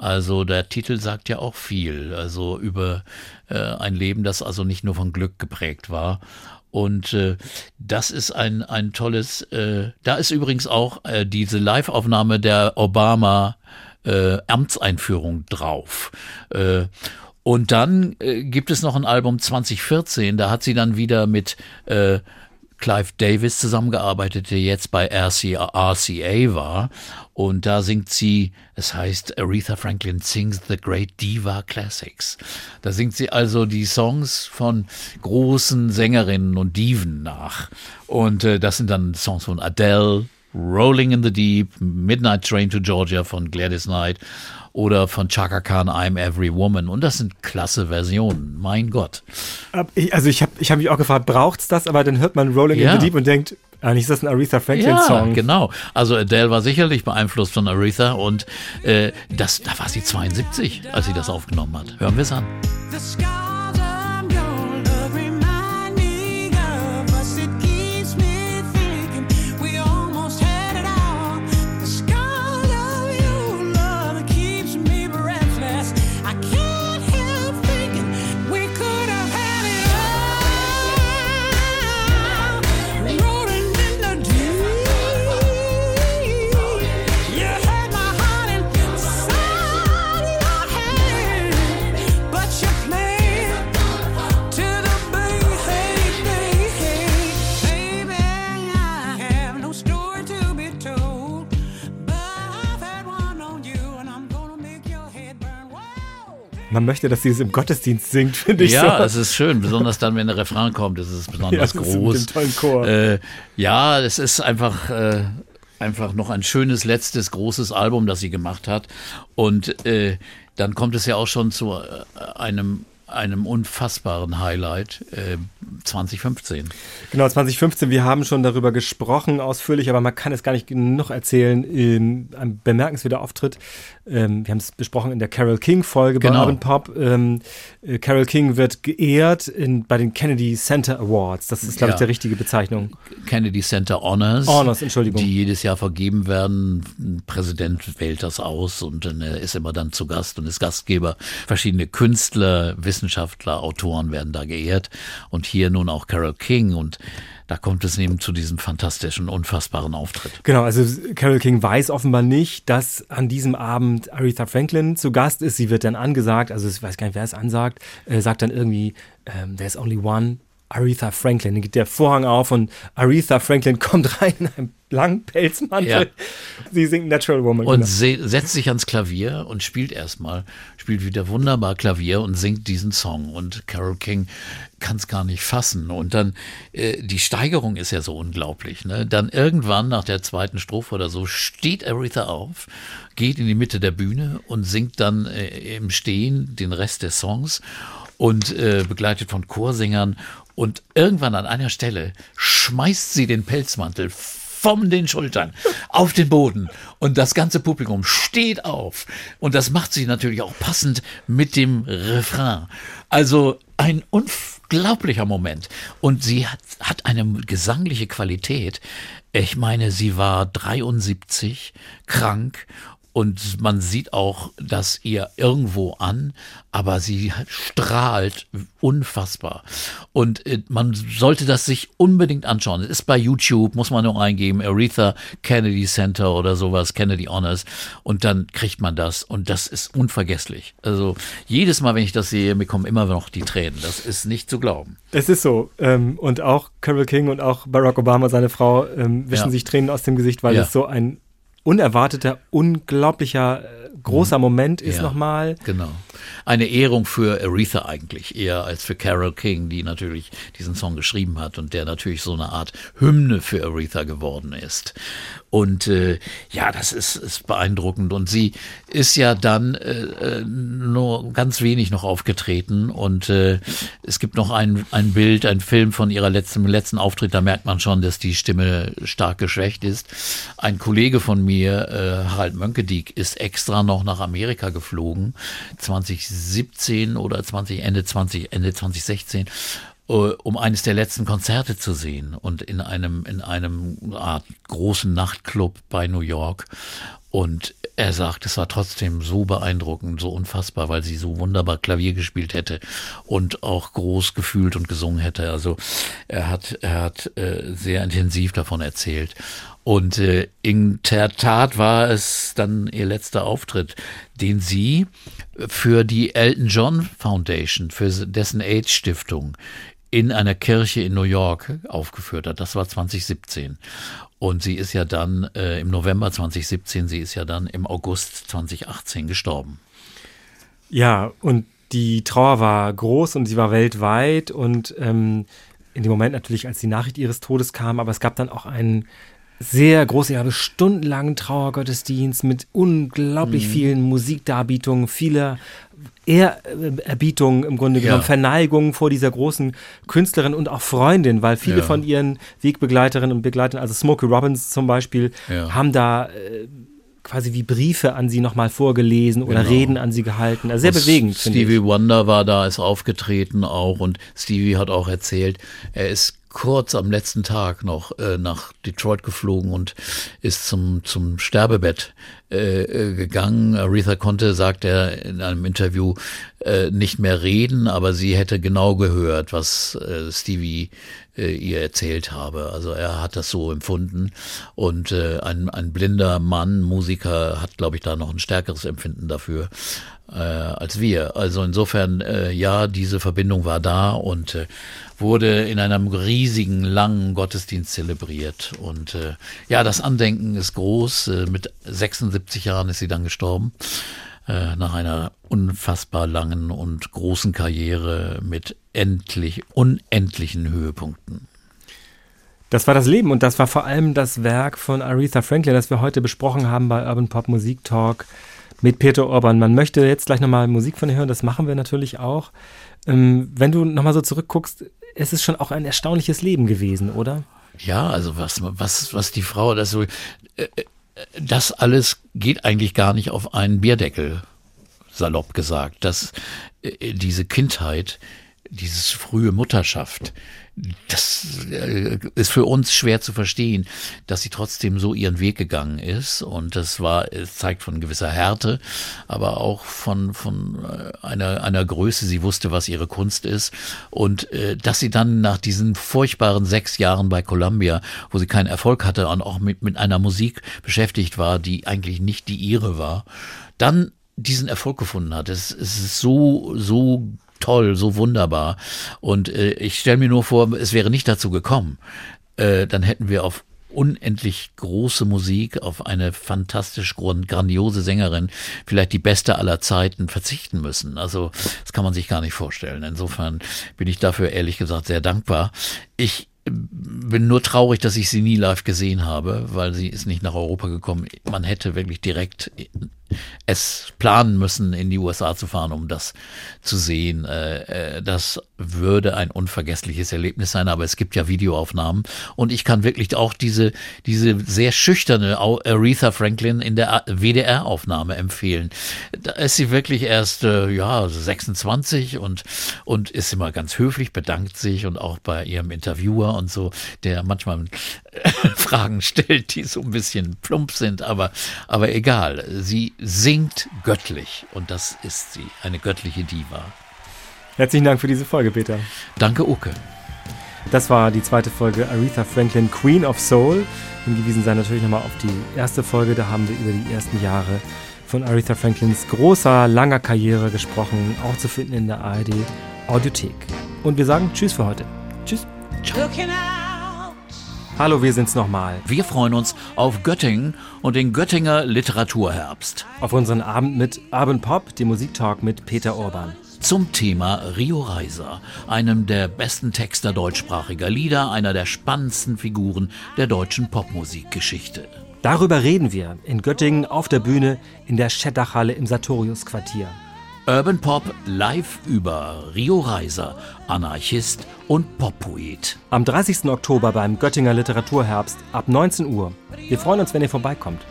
[SPEAKER 2] Also der Titel sagt ja auch viel. Also über äh, ein Leben, das also nicht nur von Glück geprägt war. Und äh, das ist ein, ein tolles, äh, da ist übrigens auch äh, diese Live-Aufnahme der Obama äh, Amtseinführung drauf. Äh, und dann äh, gibt es noch ein Album 2014, da hat sie dann wieder mit äh, Clive Davis zusammengearbeitet, der jetzt bei RCA, RCA war. Und da singt sie, es heißt Aretha Franklin sings the Great Diva Classics. Da singt sie also die Songs von großen Sängerinnen und Diven nach. Und äh, das sind dann Songs von Adele, Rolling in the Deep, Midnight Train to Georgia von Gladys Knight oder von Chaka Khan, I'm Every Woman. Und das sind klasse Versionen. Mein Gott.
[SPEAKER 3] Also ich habe ich hab mich auch gefragt, braucht's das? Aber dann hört man Rolling
[SPEAKER 2] Ja.
[SPEAKER 3] in the Deep und denkt, eigentlich ist das ein Aretha
[SPEAKER 2] Ja,
[SPEAKER 3] Franklin-Song.
[SPEAKER 2] genau. Also Adele war sicherlich beeinflusst von Aretha und äh, das, da war sie 72, als sie das aufgenommen hat. Hören wir es an.
[SPEAKER 3] Man möchte, dass sie es im Gottesdienst singt, finde ich
[SPEAKER 2] Ja,
[SPEAKER 3] so.
[SPEAKER 2] es ist schön, besonders dann, wenn der Refrain kommt, ist es besonders
[SPEAKER 3] Ja, das ist mit
[SPEAKER 2] groß.
[SPEAKER 3] dem tollen Chor.
[SPEAKER 2] Äh, ja, es ist einfach, äh, einfach noch ein schönes letztes großes Album, das sie gemacht hat. Und äh, dann kommt es ja auch schon zu äh, einem, einem unfassbaren Highlight äh, 2015.
[SPEAKER 3] Genau, 2015, wir haben schon darüber gesprochen, ausführlich, aber man kann es gar nicht genug erzählen. Ähm, ein bemerkenswerter Auftritt. Ähm, wir haben es besprochen in der Carol King-Folge bei
[SPEAKER 2] Genau.
[SPEAKER 3] Urban Pop. Ähm, äh, Carol King wird geehrt in, bei den Kennedy Center Awards. Das ist, glaube ich,
[SPEAKER 2] Ja.
[SPEAKER 3] die richtige Bezeichnung.
[SPEAKER 2] Kennedy Center Honors.
[SPEAKER 3] Honors, Entschuldigung.
[SPEAKER 2] Die jedes Jahr vergeben werden. Ein Präsident wählt das aus und dann er ist immer dann zu Gast und ist Gastgeber. Verschiedene Künstler, Wissenschaftler, Autoren werden da geehrt. Und hier nun auch Carol King. Und da kommt es eben zu diesem fantastischen, unfassbaren Auftritt.
[SPEAKER 3] Genau, also Carol King weiß offenbar nicht, dass an diesem Abend Aretha Franklin zu Gast ist. Sie wird dann angesagt, also ich weiß gar nicht, wer es ansagt, äh, sagt dann irgendwie, ähm, there's only one Aretha Franklin. Dann geht der Vorhang auf und Aretha Franklin [LAUGHS] kommt rein in einem langen Pelzmantel.
[SPEAKER 2] Ja.
[SPEAKER 3] Sie singt Natural Woman.
[SPEAKER 2] Und
[SPEAKER 3] genau.
[SPEAKER 2] se setzt sich ans Klavier und spielt erstmal, spielt wieder wunderbar Klavier und singt diesen Song. Und Carol King kann es gar nicht fassen. Und dann, äh, die Steigerung ist ja so unglaublich. Ne? Dann irgendwann nach der zweiten Strophe oder so steht Aretha auf, geht in die Mitte der Bühne und singt dann äh, im Stehen den Rest des Songs und äh, begleitet von Chorsängern. Und irgendwann an einer Stelle schmeißt sie den Pelzmantel von den Schultern auf den Boden und das ganze Publikum steht auf und das macht sie natürlich auch passend mit dem Refrain. Also ein unglaublicher Moment und sie hat, hat eine gesangliche Qualität. Ich meine, sie war 73, krank und man sieht auch das ihr irgendwo an, aber sie strahlt unfassbar. Und äh, man sollte das sich unbedingt anschauen. Es ist bei YouTube, muss man nur eingeben, Aretha Kennedy Center oder sowas, Kennedy Honors. Und dann kriegt man das. Und das ist unvergesslich. Also jedes Mal, wenn ich das sehe, mir kommen immer noch die Tränen. Das ist nicht zu glauben.
[SPEAKER 3] Es ist so. Ähm, und auch Carol King und auch Barack Obama, seine Frau, ähm, wischen
[SPEAKER 2] Ja.
[SPEAKER 3] sich Tränen aus dem Gesicht, weil
[SPEAKER 2] Ja.
[SPEAKER 3] es so ein unerwarteter, unglaublicher, äh, großer Moment ist
[SPEAKER 2] Ja.
[SPEAKER 3] nochmal.
[SPEAKER 2] Genau. Eine Ehrung für Aretha eigentlich, eher als für Carol King, die natürlich diesen Song geschrieben hat und der natürlich so eine Art Hymne für Aretha geworden ist. Und äh, ja, das ist, ist beeindruckend. Und sie ist ja dann äh, äh, nur ganz wenig noch aufgetreten. Und äh, es gibt noch ein, ein Bild, ein Film von ihrer letzten, letzten Auftritt, da merkt man schon, dass die Stimme stark geschwächt ist. Ein Kollege von mir, äh, Harald Mönkediek, ist extra noch nach Amerika geflogen, 2017 oder 20, Ende 20, Ende 2016 äh, um eines der letzten Konzerte zu sehen und in einem in einem Art großen Nachtclub bei New York. Und er sagt, es war trotzdem so beeindruckend, so unfassbar, weil sie so wunderbar Klavier gespielt hätte und auch groß gefühlt und gesungen hätte. Also er hat er hat äh, sehr intensiv davon erzählt. Und äh, in der Tat war es dann ihr letzter Auftritt, den sie für die Elton John Foundation, für dessen AIDS-Stiftung in einer Kirche in New York aufgeführt hat. Das war 2017. Und sie ist ja dann äh, im November 2017, sie ist ja dann im August 2018 gestorben.
[SPEAKER 3] Ja, und die Trauer war groß und sie war weltweit und ähm, in dem Moment natürlich, als die Nachricht ihres Todes kam, aber es gab dann auch einen sehr großen, ja, stundenlangen Trauergottesdienst mit unglaublich vielen Musikdarbietungen, vieler Ehrerbietungen im Grunde
[SPEAKER 2] Ja.
[SPEAKER 3] genommen, Verneigungen vor dieser großen Künstlerin und auch Freundin, weil viele
[SPEAKER 2] Ja.
[SPEAKER 3] von ihren Wegbegleiterinnen und Begleitern, also Smokey Robbins zum Beispiel,
[SPEAKER 2] Ja.
[SPEAKER 3] haben da äh, quasi wie Briefe an sie nochmal vorgelesen oder
[SPEAKER 2] Genau.
[SPEAKER 3] Reden an sie gehalten. Also sehr
[SPEAKER 2] Und
[SPEAKER 3] bewegend, finde ich.
[SPEAKER 2] Stevie Wonder war da, ist aufgetreten auch und Stevie hat auch erzählt, er ist kurz am letzten Tag noch äh, nach Detroit geflogen und ist zum, zum Sterbebett äh, äh, gegangen. Aretha konnte, sagt er in einem Interview, äh, nicht mehr reden, aber sie hätte genau gehört, was äh, Stevie äh, ihr erzählt habe. Also er hat das so empfunden und äh, ein, ein blinder Mann, Musiker, hat, glaube ich, da noch ein stärkeres Empfinden dafür äh, als wir. Also insofern, äh, ja, diese Verbindung war da und äh, wurde in einem riesigen, langen Gottesdienst zelebriert. Und äh, ja, das Andenken ist groß. Äh, mit 76 Jahren ist sie dann gestorben. Äh, nach einer unfassbar langen und großen Karriere mit endlich, unendlichen Höhepunkten.
[SPEAKER 3] Das war das Leben und das war vor allem das Werk von Aretha Franklin, das wir heute besprochen haben bei Urban Pop Musik Talk mit Peter Orban. Man möchte jetzt gleich nochmal Musik von ihr hören, das machen wir natürlich auch. Ähm, wenn du nochmal so zurückguckst, es ist schon auch ein erstaunliches Leben gewesen, oder?
[SPEAKER 2] Ja, also was, was, was die Frau, das so, äh, äh, das alles geht eigentlich gar nicht auf einen Bierdeckel, salopp gesagt. Das, äh, diese Kindheit, dieses frühe Mutterschaft, das äh, ist für uns schwer zu verstehen, dass sie trotzdem so ihren Weg gegangen ist. Und das war, es zeigt von gewisser Härte, aber auch von, von äh, einer, einer Größe. Sie wusste, was ihre Kunst ist. Und äh, dass sie dann nach diesen furchtbaren sechs Jahren bei Columbia, wo sie keinen Erfolg hatte und auch mit, mit einer Musik beschäftigt war, die eigentlich nicht die ihre war, dann diesen Erfolg gefunden hat. Es, es ist so, so toll, so wunderbar. Und äh, ich stelle mir nur vor, es wäre nicht dazu gekommen. Äh, dann hätten wir auf unendlich große Musik, auf eine fantastisch grand- grandiose Sängerin, vielleicht die beste aller Zeiten verzichten müssen. Also das kann man sich gar nicht vorstellen. Insofern bin ich dafür ehrlich gesagt sehr dankbar. Ich bin nur traurig, dass ich sie nie live gesehen habe, weil sie ist nicht nach Europa gekommen. Man hätte wirklich direkt es planen müssen, in die USA zu fahren, um das zu sehen. Äh, äh, Das würde ein unvergessliches Erlebnis sein, aber es gibt ja Videoaufnahmen und ich kann wirklich auch diese, diese sehr schüchterne Aretha Franklin in der WDR-Aufnahme empfehlen. Da ist sie wirklich erst, äh, ja, 26 und, und ist immer ganz höflich, bedankt sich und auch bei ihrem Interviewer und so, der manchmal [LAUGHS] Fragen stellt, die so ein bisschen plump sind, aber, aber egal. Sie singt göttlich und das ist sie, eine göttliche Diva.
[SPEAKER 3] Herzlichen Dank für diese Folge, Peter.
[SPEAKER 2] Danke, Uke.
[SPEAKER 3] Das war die zweite Folge Aretha Franklin, Queen of Soul. Hingewiesen sei natürlich nochmal auf die erste Folge. Da haben wir über die ersten Jahre von Aretha Franklins großer, langer Karriere gesprochen. Auch zu finden in der ARD Audiothek. Und wir sagen Tschüss für heute. Tschüss.
[SPEAKER 5] Out.
[SPEAKER 3] Hallo, wir sind's nochmal.
[SPEAKER 2] Wir freuen uns auf Göttingen und den Göttinger Literaturherbst.
[SPEAKER 3] Auf unseren Abend mit Urban Pop, dem Musiktalk mit Peter Urban.
[SPEAKER 2] Zum Thema Rio Reiser, einem der besten Texter deutschsprachiger Lieder, einer der spannendsten Figuren der deutschen Popmusikgeschichte.
[SPEAKER 3] Darüber reden wir in Göttingen auf der Bühne in der Schettachhalle im Sartorius-Quartier.
[SPEAKER 2] Urban Pop live über Rio Reiser, Anarchist und Poppoet.
[SPEAKER 3] Am 30. Oktober beim Göttinger Literaturherbst ab 19 Uhr. Wir freuen uns, wenn ihr vorbeikommt.